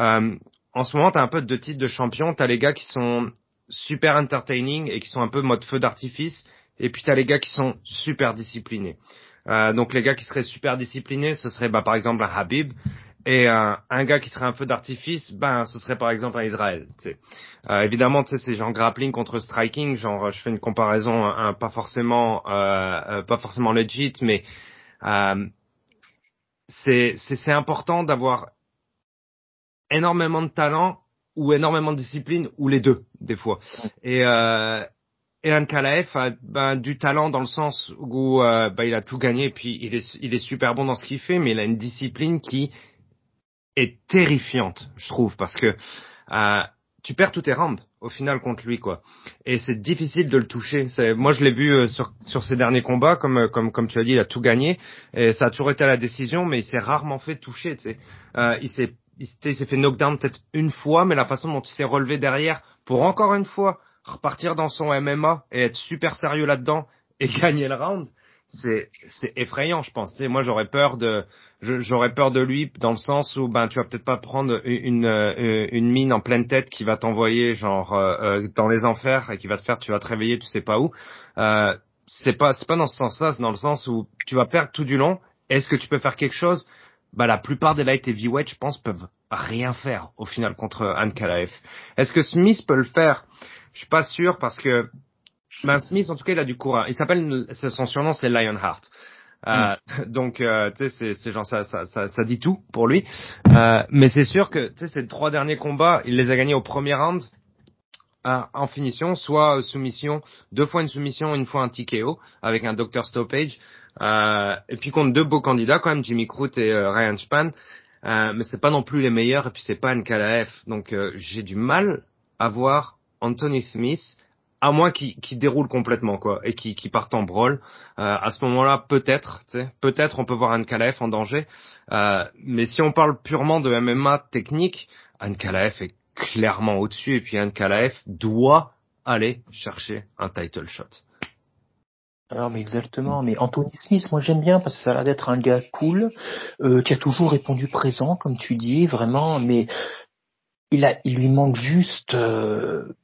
euh, en ce moment t'as un peu de titres de champion. T'as les gars qui sont super entertaining et qui sont un peu mode feu d'artifice, et puis t'as les gars qui sont super disciplinés. Euh, donc les gars qui seraient super disciplinés, ce serait bah, par exemple un Habib, et un, un gars qui serait un peu d'artifice, ben ce serait par exemple un Israël. Euh, évidemment, tu sais, c'est genre grappling contre striking, genre je fais une comparaison un, pas forcément euh, euh, pas forcément legit, mais euh, c'est c'est important d'avoir énormément de talent ou énormément de discipline ou les deux des fois. Et euh, et Kalaef a ben, du talent dans le sens où euh, ben, il a tout gagné, puis il est, il est super bon dans ce qu'il fait, mais il a une discipline qui est terrifiante, je trouve, parce que euh, tu perds tous tes rounds au final contre lui, quoi. Et c'est difficile de le toucher. Moi, je l'ai vu euh, sur, sur ses derniers combats, comme, euh, comme, comme tu as dit, il a tout gagné, et ça a toujours été à la décision, mais il s'est rarement fait toucher. Tu sais. Euh, il s'est, il, s'est fait knockdown peut-être une fois, mais la façon dont il s'est relevé derrière pour encore une fois repartir dans son MMA et être super sérieux là-dedans et gagner le round, c'est c'est effrayant, je pense. Tu sais, moi, j'aurais peur de j'aurais peur de lui dans le sens où ben tu vas peut-être pas prendre une euh, une mine en pleine tête qui va t'envoyer genre euh, euh, dans les enfers et qui va te faire tu vas te réveiller tu sais pas où. Euh, c'est pas c'est pas dans ce sens-là, c'est dans le sens où tu vas perdre tout du long. Est-ce que tu peux faire quelque chose? Bah, la plupart des light heavyweight, je pense, peuvent rien faire au final contre Anne Kalaev. Est-ce que Smith peut le faire? Je suis pas sûr parce que ben Smith, en tout cas, il a du courage. Il s'appelle, son surnom, c'est Lionheart. Euh, mm. Donc, euh, tu sais, c'est genre ça, ça, ça, ça, dit tout pour lui. Euh, mais c'est sûr que, tu sais, ces trois derniers combats, il les a gagnés au premier round euh, en finition, soit soumission, deux fois une soumission, une fois un TKO avec un doctor stoppage. Euh, et puis contre deux beaux candidats quand même, Jimmy Crute et Ryan Span. mais c'est pas non plus les meilleurs et puis c'est pas Nkalaev. Donc j'ai du mal à voir Anthony Smith à moins qu'il déroule complètement quoi et qu'il qu parte en brawl. Euh, à ce moment-là, peut-être, peut-être on peut voir Ankalaev en danger. Euh, mais si on parle purement de MMA technique, Ankalaev est clairement au-dessus et puis Ankalaev doit aller chercher un title shot. Alors mais exactement, mais Anthony Smith, moi j'aime bien parce que ça a l'air d'être un gars cool, euh, qui a toujours répondu présent, comme tu dis, vraiment, mais il a, il lui manque juste euh,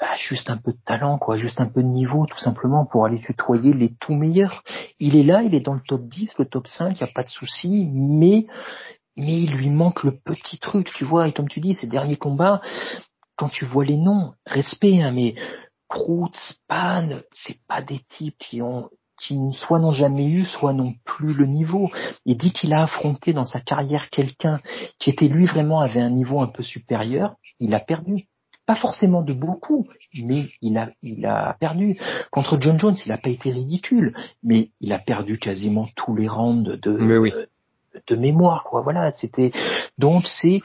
bah, juste un peu de talent, quoi, juste un peu de niveau, tout simplement, pour aller tutoyer les tout meilleurs. Il est là, il est dans le top 10, le top 5, il n'y a pas de souci, mais mais il lui manque le petit truc, tu vois, et comme tu dis, ces derniers combats, quand tu vois les noms, respect, hein, mais Kroot, Span, c'est pas des types qui ont qui soit n'ont jamais eu, soit n'ont plus le niveau. Il dit qu'il a affronté dans sa carrière quelqu'un qui était lui vraiment avait un niveau un peu supérieur, il a perdu. Pas forcément de beaucoup, mais il a, il a perdu. Contre John Jones, il n'a pas été ridicule, mais il a perdu quasiment tous les rounds de, de, de mémoire, quoi. Voilà, c'était donc c'est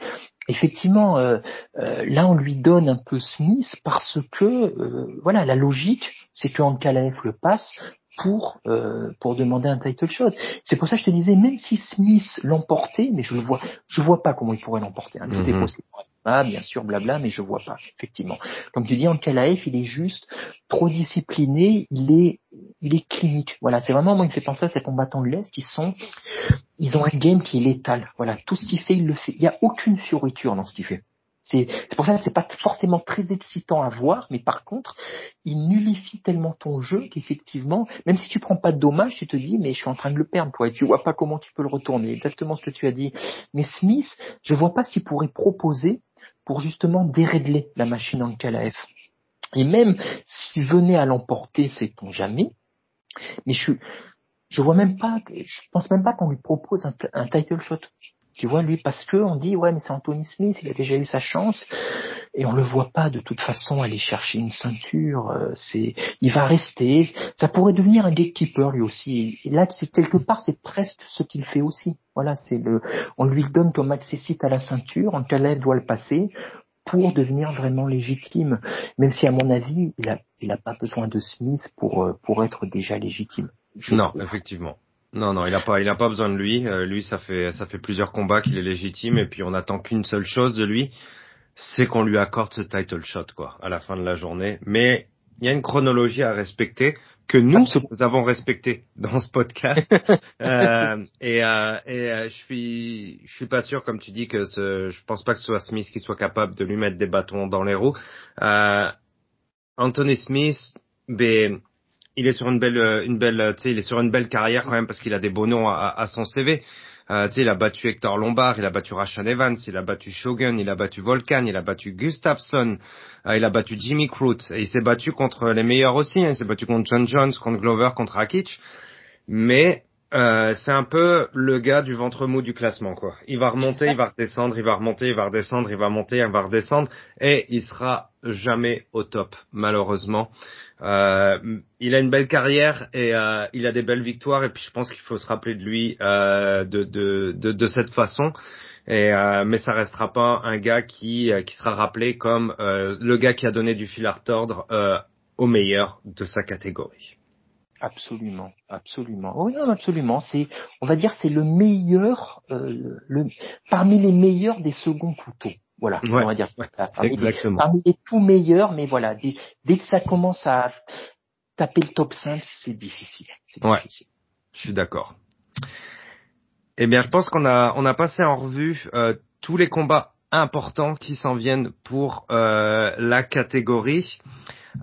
effectivement euh, euh, là on lui donne un peu Smith parce que euh, voilà la logique c'est que Ankalaev le passe pour euh, pour demander un title shot. C'est pour ça que je te disais, même si Smith l'emportait, mais je le vois, je vois pas comment il pourrait l'emporter. Hein. Mhm. possible. Ah, bien sûr, blabla, mais je vois pas, effectivement. Comme tu dis, Ankalaev, il est juste trop discipliné, il est, il est clinique. Voilà, c'est vraiment, moi, il me fait penser à ces combattants de l'Est qui sont, ils ont un game qui est létal. Voilà, tout ce qu'il fait, il le fait. Il n'y a aucune fioriture dans ce qu'il fait. C'est pour ça que c'est pas forcément très excitant à voir, mais par contre, il nullifie tellement ton jeu qu'effectivement, même si tu prends pas de dommages, tu te dis mais je suis en train de le perdre, toi, et tu vois pas comment tu peux le retourner. Exactement ce que tu as dit. Mais Smith, je vois pas ce qu'il pourrait proposer pour justement dérégler la machine en KLF. Et même s'il venait à l'emporter, c'est ton jamais. Mais je je vois même pas, je pense même pas qu'on lui propose un title shot. Tu vois, lui, parce que on dit, ouais, mais c'est Anthony Smith, il a déjà eu sa chance, et on le voit pas de toute façon aller chercher une ceinture. Euh, c'est, il va rester. Ça pourrait devenir un gatekeeper lui aussi. Et là, c'est quelque part, c'est presque ce qu'il fait aussi. Voilà, c'est le, on lui donne comme accessite à la ceinture, en elle doit le passer pour devenir vraiment légitime. Même si, à mon avis, il a, il a pas besoin de Smith pour euh, pour être déjà légitime. non, effectivement. Non, non, il a pas, il a pas besoin de lui. Euh, lui, ça fait, ça fait plusieurs combats qu'il est légitime, et puis on attend qu'une seule chose de lui, c'est qu'on lui accorde ce title shot, quoi, à la fin de la journée. Mais il y a une chronologie à respecter que nous, nous avons respecté dans ce podcast. euh, et euh, et euh, je suis, je suis pas sûr, comme tu dis, que ce, je pense pas que ce soit Smith qui soit capable de lui mettre des bâtons dans les roues. Euh, Anthony Smith, ben il est sur une belle, euh, une belle, tu sais, il est sur une belle carrière quand même parce qu'il a des beaux noms à, son CV. Euh, il a battu Hector Lombard, il a battu Rashan Evans, il a battu Shogun, il a battu Volkan, il a battu Gustafsson, euh, il a battu Jimmy Crute et il s'est battu contre les meilleurs aussi. Hein, il s'est battu contre John Jones, contre Glover, contre Rakic. Mais euh, c'est un peu le gars du ventre mou du classement, quoi. Il va remonter, il va redescendre, il va remonter, il va redescendre, il va monter, il va redescendre, et il sera jamais au top, malheureusement. Euh, il a une belle carrière et euh, il a des belles victoires, et puis je pense qu'il faut se rappeler de lui euh, de, de, de, de, cette façon. Mais ça restera pas un gars qui, qui sera rappelé comme le gars qui a donné du fil à retordre au meilleur de sa catégorie. Absolument, absolument. Oui, non, absolument. C'est, on va dire, c'est le meilleur, euh, le, parmi les meilleurs des seconds couteaux. Voilà, on va dire. parmi, exactement. Les, parmi les tout meilleurs, mais voilà, dès, dès, que ça commence à taper le top 5, c'est difficile. Ouais, difficile. je suis d'accord. Eh bien, je pense qu'on a, on a passé en revue euh, tous les combats importants qui s'en viennent pour euh, la catégorie.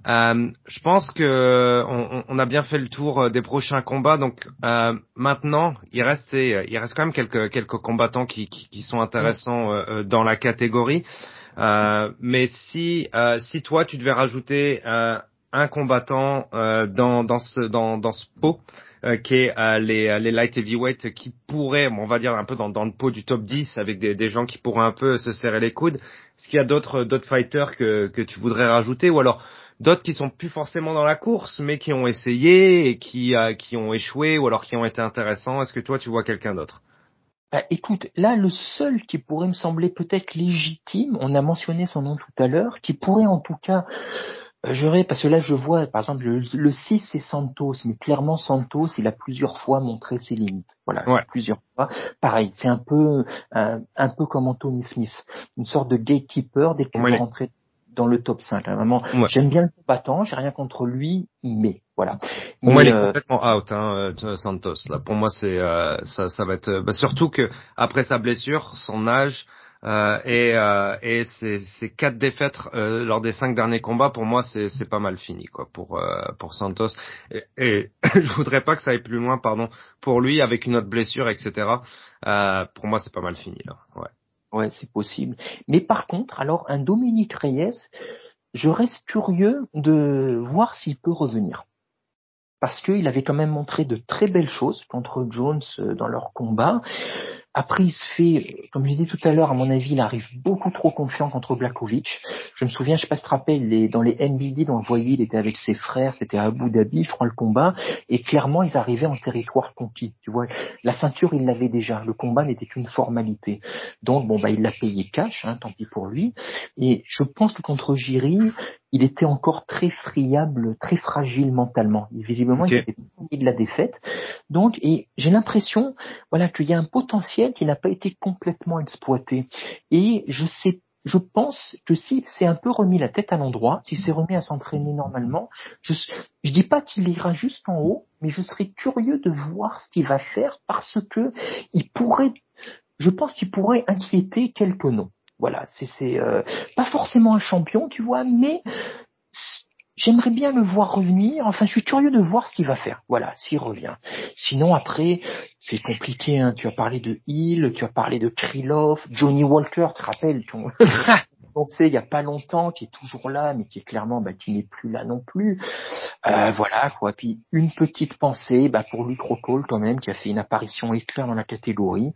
Euh, je pense que on, a bien fait le tour euh, des prochains combats. Donc euh, maintenant, il reste il reste quand même quelques combattants qui, sont intéressants euh, dans la catégorie. mais si si toi tu devais rajouter un combattant dans dans ce dans dans ce pot qui est les, les light heavyweight qui pourraient, on va dire un peu dans, dans le pot du top 10 avec des, des gens qui pourraient un peu se serrer les coudes. Est-ce qu'il y a d'autres d'autres fighters que que tu voudrais rajouter? Ou alors d'autres qui sont plus forcément dans la course, mais qui ont essayé et qui, euh, qui ont échoué ou alors qui ont été intéressants. Est-ce que toi, tu vois quelqu'un d'autre? Bah, écoute, là, le seul qui pourrait me sembler peut-être légitime, on a mentionné son nom tout à l'heure, qui pourrait en tout cas euh, parce que là je vois, par exemple, le, 6 c'est Santos, mais clairement Santos, il a plusieurs fois montré ses limites. Voilà, plusieurs fois. Pareil, c'est un peu un, un, peu comme Anthony Smith, une sorte de gatekeeper dès qu'il ouais. rentrer dans le top 5. Hein. Vraiment, j'aime bien le combattant, j'ai rien contre lui, mais voilà. Pour moi, il est euh, complètement out, hein, euh, Santos. Là, pour moi, c'est euh, ça, ça va être bah, surtout que après sa blessure, son âge, Euh, et euh, et ces, ces quatre défaites euh, lors des cinq derniers combats, pour moi, c'est c'est pas mal fini quoi pour euh, pour Santos. Et, et je voudrais pas que ça aille plus loin, pardon, pour lui avec une autre blessure, etc. Euh, pour moi, c'est pas mal fini là. Ouais. Ouais, c'est possible. Mais par contre, alors un Dominique Reyes, je reste curieux de voir s'il peut revenir parce qu'il avait quand même montré de très belles choses contre Jones euh, dans leur combat. Après, il se fait, comme je disais tout à l'heure, à mon avis, il arrive beaucoup trop confiant contre Blakovic. Je me souviens, je sais pas si tu te rappelles, les, dans les NBD, on le voyait, il était avec ses frères, c'était à Abu Dhabi, je crois, le combat, et clairement, ils arrivaient en territoire conquis. Tu vois, la ceinture, il l'avait déjà. Le combat n'était qu'une formalité. Donc, bon, bah, il l'a payé cash, hein, tant pis pour lui. Et je pense que contre Jiri, il était encore très friable, très fragile mentalement. Et visiblement, il avait de la défaite. Donc, et j'ai l'impression, voilà, qu'il y a un potentiel qui n'a pas été complètement exploité. Et je sais je pense que si c'est un peu remis la tête à l'endroit, si c'est remis à s'entraîner normalement, je je dis pas qu'il ira jusqu'en haut, mais je serais curieux de voir ce qu'il va faire parce que il pourrait, je pense qu'il pourrait inquiéter quelques noms. Voilà, c'est euh, pas forcément un champion, tu vois, mais j'aimerais bien le voir revenir. Enfin, je suis curieux de voir ce qu'il va faire. Voilà, s'il revient. Sinon, après, c'est compliqué. Hein. Tu as parlé de Hill, tu as parlé de Krylov, Johnny Walker, tu te rappelles ton... sait il y a pas longtemps, qui est toujours là, mais qui est clairement bah, qui n'est plus là non plus. Euh, voilà quoi. Puis une petite pensée bah, pour Luc Rockall quand même, qui a fait une apparition éclair dans la catégorie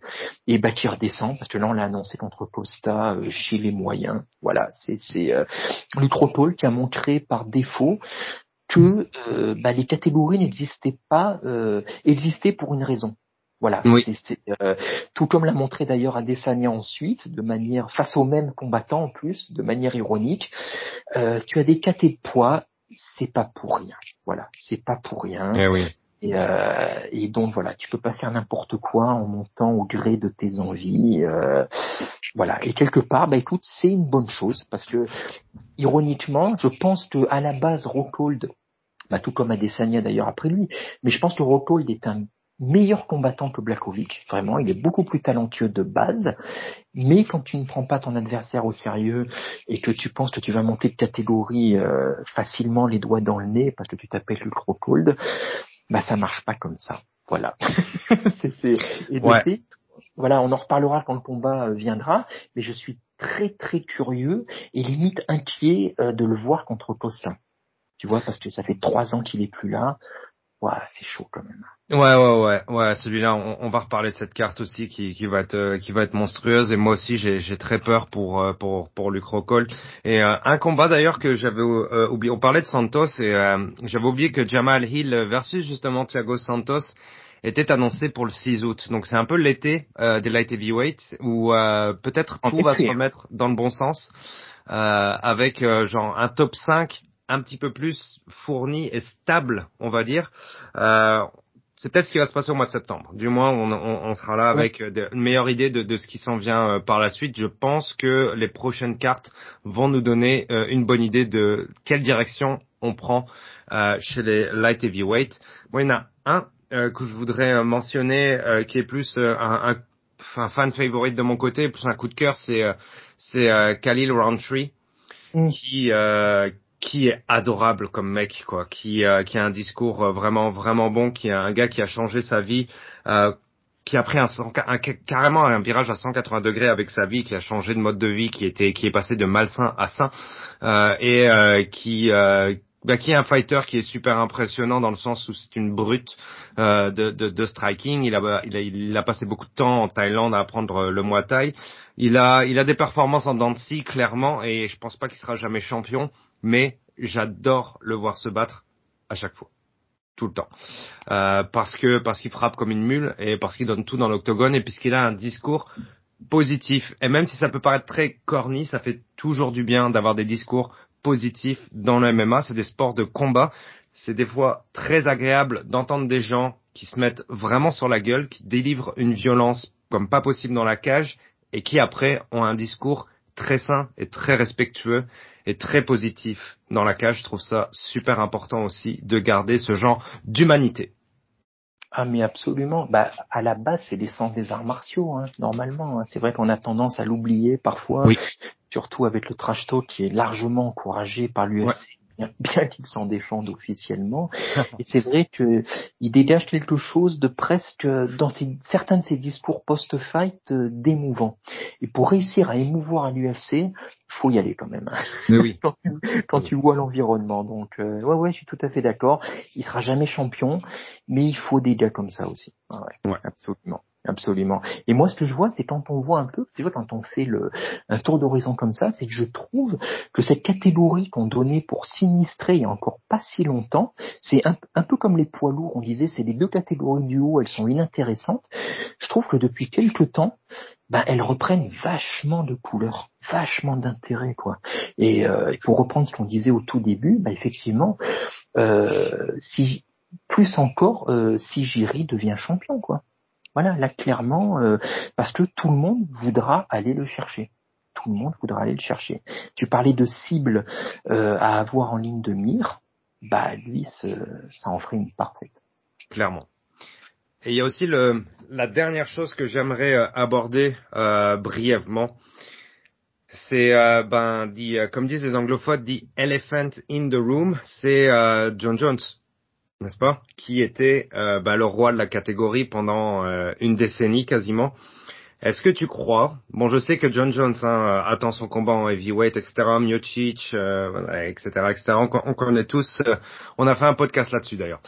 et bah, qui redescend parce que là on l'a annoncé contre Costa euh, chez les moyens. Voilà, c'est euh, qui a montré par défaut que euh, bah, les catégories n'existaient pas, existaient pour une raison. Voilà, c'est, euh, tout comme l'a montré d'ailleurs Adesanya ensuite, de manière face aux mêmes combattants en plus, de manière ironique. Euh, tu as des catés de poids, c'est pas pour rien. Voilà, c'est pas pour rien. Eh oui. Et, euh, et, donc voilà, tu peux pas faire n'importe quoi en montant au gré de tes envies. Euh, voilà. Et quelque part, bah écoute, c'est une bonne chose parce que ironiquement, je pense que à la base, Rockhold, bah, tout comme Adesanya d'ailleurs après lui, mais je pense que Rockhold est un meilleur combattant que Blakovic, vraiment, il est beaucoup plus talentueux de base, mais quand tu ne prends pas ton adversaire au sérieux et que tu penses que tu vas monter de catégorie euh, facilement les doigts dans le nez parce que tu t'appelles Ultra Cold, bah ça marche pas comme ça. Voilà. c'est, Et voilà, on en reparlera quand le combat euh, viendra, mais je suis très très curieux et limite inquiet euh, de le voir contre Costa. Tu vois, parce que ça fait trois ans qu'il est plus là. Ouais, c'est chaud quand même. Ouais, ouais, ouais, ouais. Celui-là, on, on, va reparler de cette carte aussi qui, qui va être, euh, qui va être monstrueuse. Et moi aussi, j'ai, j'ai très peur pour, euh, pour, pour Luc Rockhold. Et euh, un combat d'ailleurs que j'avais oublié. On parlait de Santos et j'avais oublié que Jamal Hill versus justement Thiago Santos était annoncé pour le 6 août. Donc c'est un peu l'été des light heavyweight où peut-être tout va se remettre dans le bon sens. avec genre un top 5 un petit peu plus fourni et stable, on va dire. Euh, c'est peut-être ce qui va se passer au mois de septembre. Du moins, on, on, on sera là avec euh, une meilleure idée de, de ce qui s'en vient euh, par la suite. Je pense que les prochaines cartes vont nous donner euh, une bonne idée de quelle direction on prend chez les light heavyweight. Moi, il y en a un que je voudrais mentionner qui est plus un, un, fan favorite de mon côté, plus un coup de cœur, c'est c'est Khalil Roundtree. Mm. qui qui est adorable comme mec, quoi, qui, euh, qui a un discours euh, vraiment, vraiment bon, qui est un gars qui a changé sa vie, euh, qui a pris un, un, carrément un virage à 180 degrés avec sa vie, qui a changé de mode de vie, qui était, qui est passé de malsain à sain, euh, et euh, qui, bah, qui est un fighter qui est super impressionnant dans le sens où c'est une brute de, de, de, striking. Il a, il a, il a passé beaucoup de temps en Thaïlande à apprendre le Muay Thai. Il a, il a des performances en dents clairement, et je pense pas qu'il sera jamais champion mais j'adore le voir se battre à chaque fois, tout le temps, euh, parce que parce qu'il frappe comme une mule et parce qu'il donne tout dans l'octogone et puisqu'il a un discours positif. Et même si ça peut paraître très corny, ça fait toujours du bien d'avoir des discours positifs dans le MMA. C'est des sports de combat. C'est des fois très agréable d'entendre des gens qui se mettent vraiment sur la gueule, qui délivrent une violence comme pas possible dans la cage et qui après ont un discours très sain et très respectueux et très positif dans la cage. Je trouve ça super important aussi de garder ce genre d'humanité. Ah mais absolument. Bah à la base c'est l'essence des arts martiaux hein, normalement. Hein. C'est vrai qu'on a tendance à l'oublier parfois, oui. surtout avec le trash talk qui est largement encouragé par l'UFC bien qu'il s'en défende officiellement. Et c'est vrai que il dégage quelque chose de presque, dans certains de ses discours post-fight, euh, d'émouvant. Et pour réussir à émouvoir à l'UFC, faut y aller quand même. Mais oui. quand, tu, vois l'environnement. Donc, euh, ouais, ouais, je suis tout à fait d'accord. Il sera jamais champion, mais il faut des gars comme ça aussi. ouais. ouais. absolument. Absolument. Et moi, ce que je vois, c'est quand on voit un peu, tu vois, quand on fait le, un tour d'horizon comme ça, c'est que je trouve que cette catégorie qu'on donnait pour sinistrer il y a encore pas si longtemps, c'est un, peu comme les poids lourds, on disait, c'est les deux catégories du haut, elles sont inintéressantes. Je trouve que depuis quelques temps, ben, elles reprennent vachement de couleurs, vachement d'intérêt, quoi. Et euh, pour reprendre ce qu'on disait au tout début, ben, effectivement, euh, si plus encore, euh, si Jiri devient champion, quoi. Voilà, là clairement, euh, parce que tout le monde voudra aller le chercher. Tout le monde voudra aller le chercher. Tu parlais de cibles euh, à avoir en ligne de mire, bah lui, ça en ferait une parfaite. Clairement. Et il y a aussi la dernière chose que j'aimerais euh, aborder brièvement. C'est ben, dit, comme disent les anglophones, the elephant in the room, c'est John Jones n'est-ce pas Qui était euh, bah, le roi de la catégorie pendant euh, une décennie quasiment. Est-ce que tu crois Bon, je sais que John Jones hein, attend son combat en heavyweight, etc. Miocic, euh, etc., etc. On, on, connaît tous. Euh, on a fait un podcast là-dessus d'ailleurs.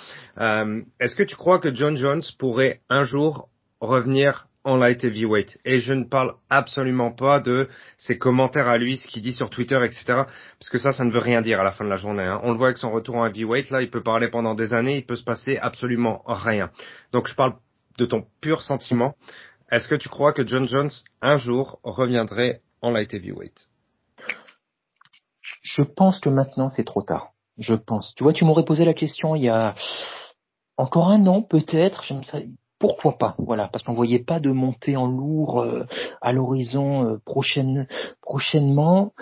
Est-ce que tu crois que John Jones pourrait un jour revenir en light heavyweight. Et je ne parle absolument pas de ses commentaires à lui, ce qu'il dit sur Twitter, etc. Parce que ça, ça ne veut rien dire à la fin de la journée. Hein. On le voit avec son retour en heavyweight, là, il peut parler pendant des années, il peut se passer absolument rien. Donc je parle de ton pur sentiment. Est-ce que tu crois que John Jones, un jour, reviendrait en light heavyweight Je pense que maintenant, c'est trop tard. Je pense. Tu vois, tu m'aurais posé la question il y a encore un an, peut-être pourquoi pas? Voilà, parce qu'on voyait pas de montée en lourd euh, à l'horizon euh, prochaine, prochainement.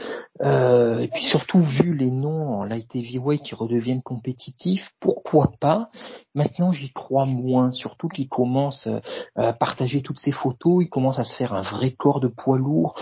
Euh, et puis surtout vu les noms en light heavyweight qui redeviennent compétitifs, pourquoi pas? Maintenant, j'y crois moins, surtout qu'il commence à partager toutes ces photos, il commence à se faire un vrai corps de poids lourd,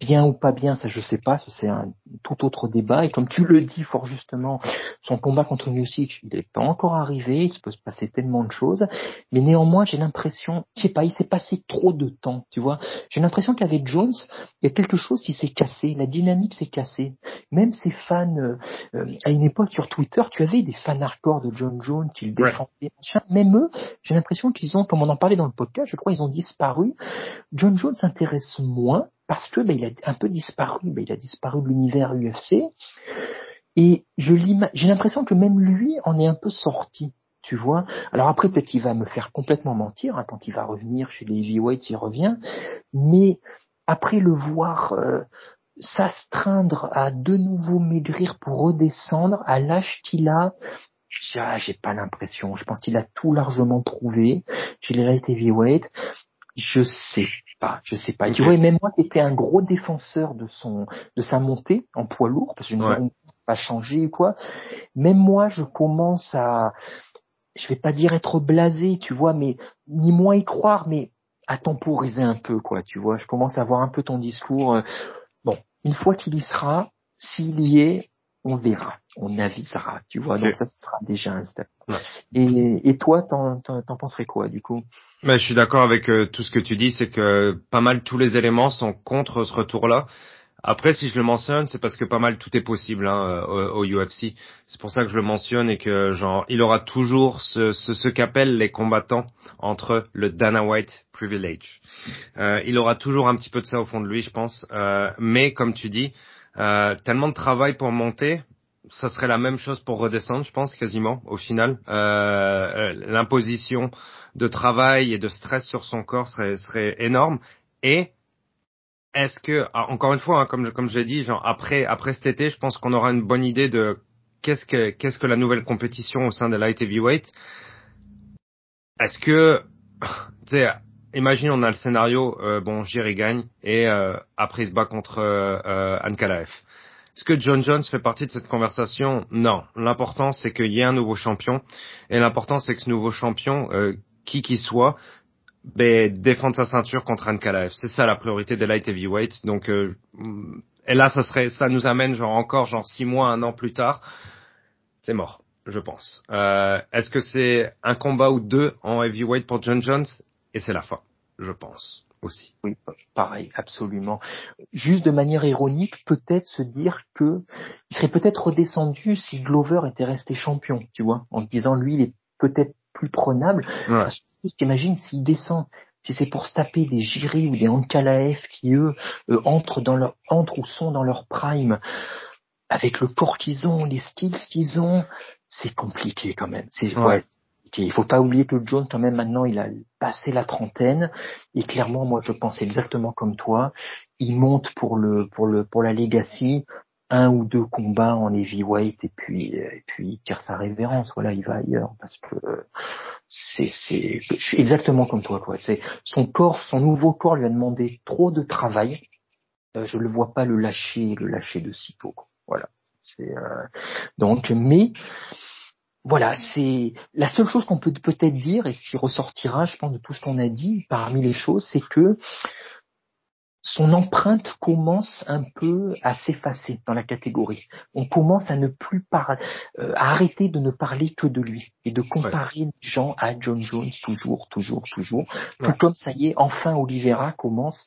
bien ou pas bien, ça je sais pas, c'est un tout autre débat. Et comme tu le dis fort justement, son combat contre Music, il n'est pas encore arrivé, il se peut se passer tellement de choses, mais néanmoins j'ai l'impression, je sais pas, il s'est passé trop de temps, tu vois. J'ai l'impression qu'avec Jones, il y a quelque chose qui s'est cassé, la dynamique s'est cassée. Même ses fans, euh, euh, à une époque sur Twitter, tu avais des fans hardcore de John Jones qui le défendaient, même eux, j'ai l'impression qu'ils ont, comme on en parlait dans le podcast, je crois, ils ont disparu. John Jones s'intéresse moins parce que ben, il a un peu disparu, ben, il a disparu de l'univers UFC. Et je j'ai l'impression que même lui en est un peu sorti tu vois. Alors après, peut-être il va me faire complètement mentir hein, quand il va revenir chez les heavyweights, il revient. Mais après le voir euh, s'astreindre à de nouveau maigrir pour redescendre à l'âge qu'il a, ah, j'ai pas l'impression. Je pense qu'il a tout largement prouvé chez les light heavyweight. Je sais pas, je sais pas. Tu vois, même moi qui étais un gros défenseur de son, de sa montée en poids lourd, parce que je ne pas changé ou quoi. Même moi, je commence à, je vais pas dire être blasé, tu vois, mais ni moins y croire, mais à temporiser un peu, quoi, tu vois. Je commence à voir un peu ton discours. Euh, bon, une fois qu'il y sera, s'il y est, on verra, on avisera, tu vois. Donc ça, ce sera déjà un step. Et, et toi, t'en, t'en, penserais quoi, du coup? Mais je suis d'accord avec euh, tout ce que tu dis, c'est que pas mal tous les éléments sont contre ce retour-là. Après, si je le mentionne, c'est parce que pas mal tout est possible hein, au, UFC. C'est pour ça que je le mentionne et que genre, il aura toujours ce, ce, ce qu'appellent les combattants entre le Dana White privilege. Euh, il aura toujours un petit peu de ça au fond de lui, je pense. Euh, mais comme tu dis, euh, tellement de travail pour monter, ça serait la même chose pour redescendre, je pense quasiment au final. Euh, L'imposition de travail et de stress sur son corps serait, serait énorme et est-ce que, ah, encore une fois, hein, comme, comme j'ai dit, genre après, après cet été, je pense qu'on aura une bonne idée de qu'est-ce que, qu'est-ce que la nouvelle compétition au sein de light heavyweight. Est-ce que, tu sais, imagine on a le scénario, euh, bon, Jerry gagne et euh, après il se bat contre euh, euh Ankalaev. Est-ce que John Jones fait partie de cette conversation? Non. L'important c'est qu'il y ait un nouveau champion et l'important c'est que ce nouveau champion qui qu'il soit, ben, défendre sa ceinture contre Ankalaev. C'est ça la priorité des light heavyweight. Donc, euh, et là, ça serait, ça nous amène genre encore genre six mois, un an plus tard. C'est mort, je pense. Euh, Est-ce que c'est un combat ou deux en heavyweight pour John Jones? Et c'est la fin, je pense aussi. Oui, pareil, absolument. Juste de manière ironique, peut-être se dire que il serait peut-être redescendu si Glover était resté champion, tu vois, en disant lui, il est peut-être plus prenable. Ouais. T'imagines s'il descend, si c'est pour se taper des Jiri ou des Ankalaev qui eux euh, entrent dans leur entrent ou sont dans leur prime avec le corps qu'ils ont, les skills qu'ils ont, c'est compliqué quand même. C'est ouais. Il faut pas oublier que John, quand même, maintenant, il a passé la trentaine. Et clairement, moi, je pense exactement comme toi. Il monte pour le, pour le, pour la legacy un ou deux combats en heavyweight et puis et puis il tire sa révérence. Voilà il va ailleurs parce que c'est c'est suis exactement comme toi quoi. C'est son corps son nouveau corps lui a demandé trop de travail. Euh, je le vois pas le lâcher le lâcher de sitôt quoi. voilà. C'est euh, donc mais voilà, c'est la seule chose qu'on peut peut-être dire et ce qui ressortira, je pense, de tout ce qu'on a dit parmi les choses, c'est que son empreinte commence un peu à s'effacer dans la catégorie. On commence à ne plus parler, euh, à arrêter de ne parler que de lui et de comparer ouais. les gens à John Jones toujours, toujours, toujours. Ouais. Tout comme ça y est, enfin Oliveira commence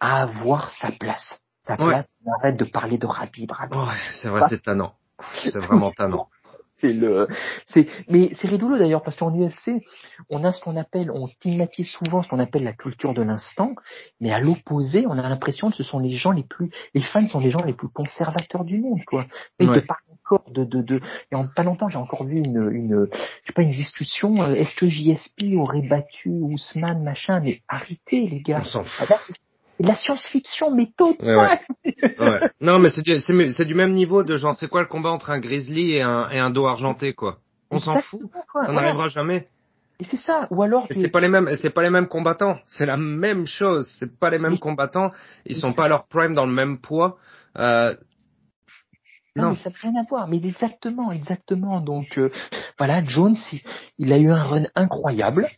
à avoir sa place. Sa place, on arrête de parler de Rabib. Rabib. Ouais, c'est vrai, c'est tannant. C'est vraiment tannant c'est le, c'est, mais c'est rigolo d'ailleurs parce qu'en UFC, on a ce qu'on appelle, on stigmatise souvent ce qu'on appelle la culture de l'instant, mais à l'opposé, on a l'impression que ce sont les gens les plus, les fans sont les gens les plus conservateurs du monde, quoi. Et ouais. de par encore de, de, de, et en pas longtemps, j'ai encore vu une, une, je sais pas, une discussion, euh, est-ce que JSP aurait battu Ousmane, machin, mais arrêtez, les gars. On s'en fout la science-fiction, mais totale. Ouais, ouais. ouais. Non, mais c'est du, c'est, du même niveau de genre, c'est quoi le combat entre un grizzly et un, et un dos argenté, quoi? On s'en fout. Quoi, ça n'arrivera jamais. Et c'est ça. Ou alors. C'est pas les mêmes, c'est pas les mêmes combattants. C'est la même chose. C'est pas les mêmes oui. combattants. Ils sont pas à leur prime dans le même poids. Euh, non, non, mais ça n'a rien à voir. Mais exactement, exactement. Donc euh, voilà, Jones, il a eu un run incroyable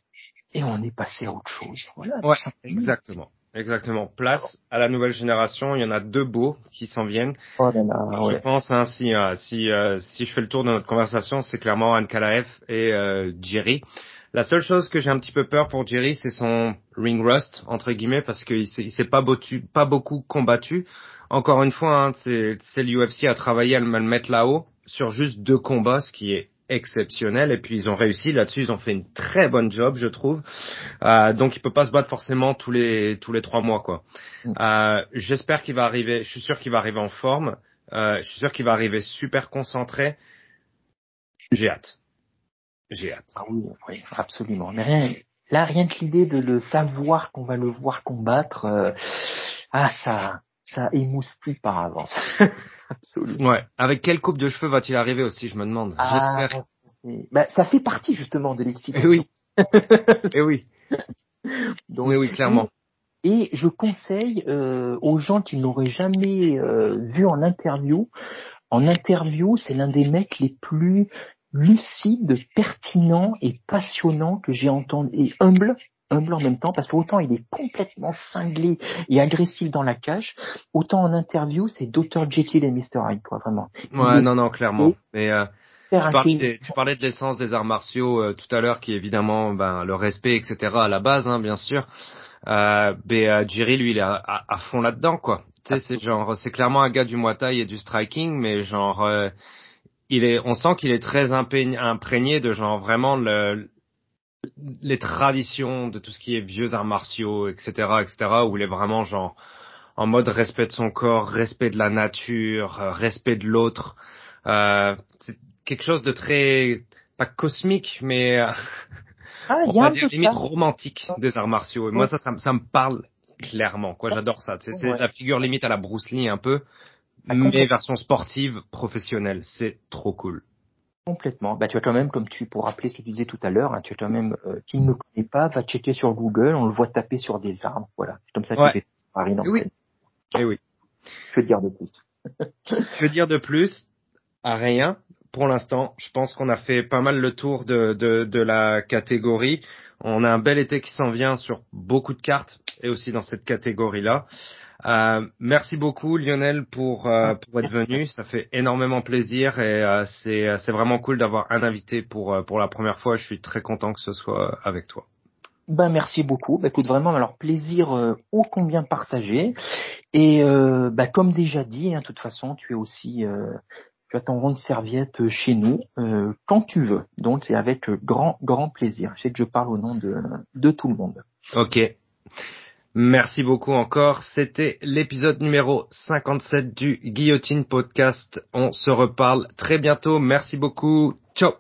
et on est passé à autre chose. Voilà. Ouais, exactement. Exactement. Place à la nouvelle génération. Il y en a deux beaux qui s'en viennent. Oh là là, je pense hein, si euh, si euh, si je fais le tour de notre conversation, c'est clairement Anne Kalaev et euh, Jerry. La seule chose que j'ai un petit peu peur pour Jerry, c'est son ring rust entre guillemets parce qu'il s'est, il s'est pas, bottu, pas beaucoup combattu. Encore une fois, hein, c'est, c'est l'UFC à travailler à le mettre là-haut sur juste deux combats, ce qui est exceptionnel. Et puis ils ont réussi là-dessus. Ils ont fait une très bonne job je trouve. Euh, donc il peut pas se battre forcément tous les tous les trois mois quoi. Euh, j'espère qu'il va arriver je suis sûr qu'il va arriver en forme. Euh, je suis sûr qu'il va arriver super concentré. J'ai hâte. J'ai hâte. Ah oui, oui absolument. Mais rien là rien que l'idée de le savoir qu'on va le voir combattre euh, ah ça ça émoustille par avance. Absolument. Ouais. Avec quelle coupe de cheveux va-t-il arriver aussi, je me demande. Ah, J'espère. Bah, ça fait partie justement de l'excitation. Et oui. et oui. Donc, oui, oui, clairement. Et je conseille euh, aux gens qui n'auraient jamais euh, vu en interview. En interview, c'est l'un des mecs les plus lucides, pertinents et passionnants que j'ai entendu et humble humble en même temps, parce qu'autant il est complètement cinglé et agressif dans la cage, autant en interview, c'est Dr. Jekyll et Mr. Hyde, quoi, vraiment. Ouais, non, non, clairement. Mais euh, tu, parlais, tu parlais de l'essence des arts martiaux euh, tout à l'heure, qui est évidemment ben, le respect, etc. à la base, hein, bien sûr. Euh, mais euh, Jerry, lui, il est à, à, à fond là-dedans, quoi. Tu sais, c'est genre, c'est clairement un gars du Muay Thai et du striking, mais genre, euh, il est, on sent qu'il est très imprégné de genre vraiment le, les traditions de tout ce qui est vieux arts martiaux, etc., etc., où il est vraiment genre en mode respect de son corps, respect de la nature, euh, respect de l'autre. Euh, c'est quelque chose de très pas cosmique, mais euh, ah, on va dire limite romantique des arts martiaux. Et moi, ça, ça, ça, me parle clairement. Quoi, j'adore ça. C'est ouais. la figure limite à la Bruce Lee un peu, mais version sportive, professionnelle. C'est trop cool. Complètement. Bah, tu as quand même, comme tu, pour rappeler ce que tu disais tout à l'heure, hein, tu as quand même, euh, qui ne connaît pas, va checker sur Google, on le voit taper sur des armes. Voilà. C'est comme ça que ouais. tu fais Paris dans oui. Eh oui. Je veux dire de plus. je veux dire de plus, à rien. Pour l'instant, je pense qu'on a fait pas mal le tour de, de, de la catégorie. On a un bel été qui s'en vient sur beaucoup de cartes et aussi dans cette catégorie-là. Euh, merci beaucoup Lionel pour, euh, pour être venu, ça fait énormément plaisir et euh, c'est c'est vraiment cool d'avoir un invité pour pour la première fois. Je suis très content que ce soit avec toi. Ben merci beaucoup. Ben, écoute vraiment alors plaisir euh, ô combien partagé et ben, comme déjà dit, hein, de toute façon tu es aussi tu as ton rond de serviette chez nous quand tu veux. Donc c'est avec grand grand plaisir. Je sais que je parle au nom de de tout le monde. Ok. Merci beaucoup encore. C'était l'épisode numéro 57 du Guillotine Podcast. On se reparle très bientôt. Merci beaucoup. Ciao.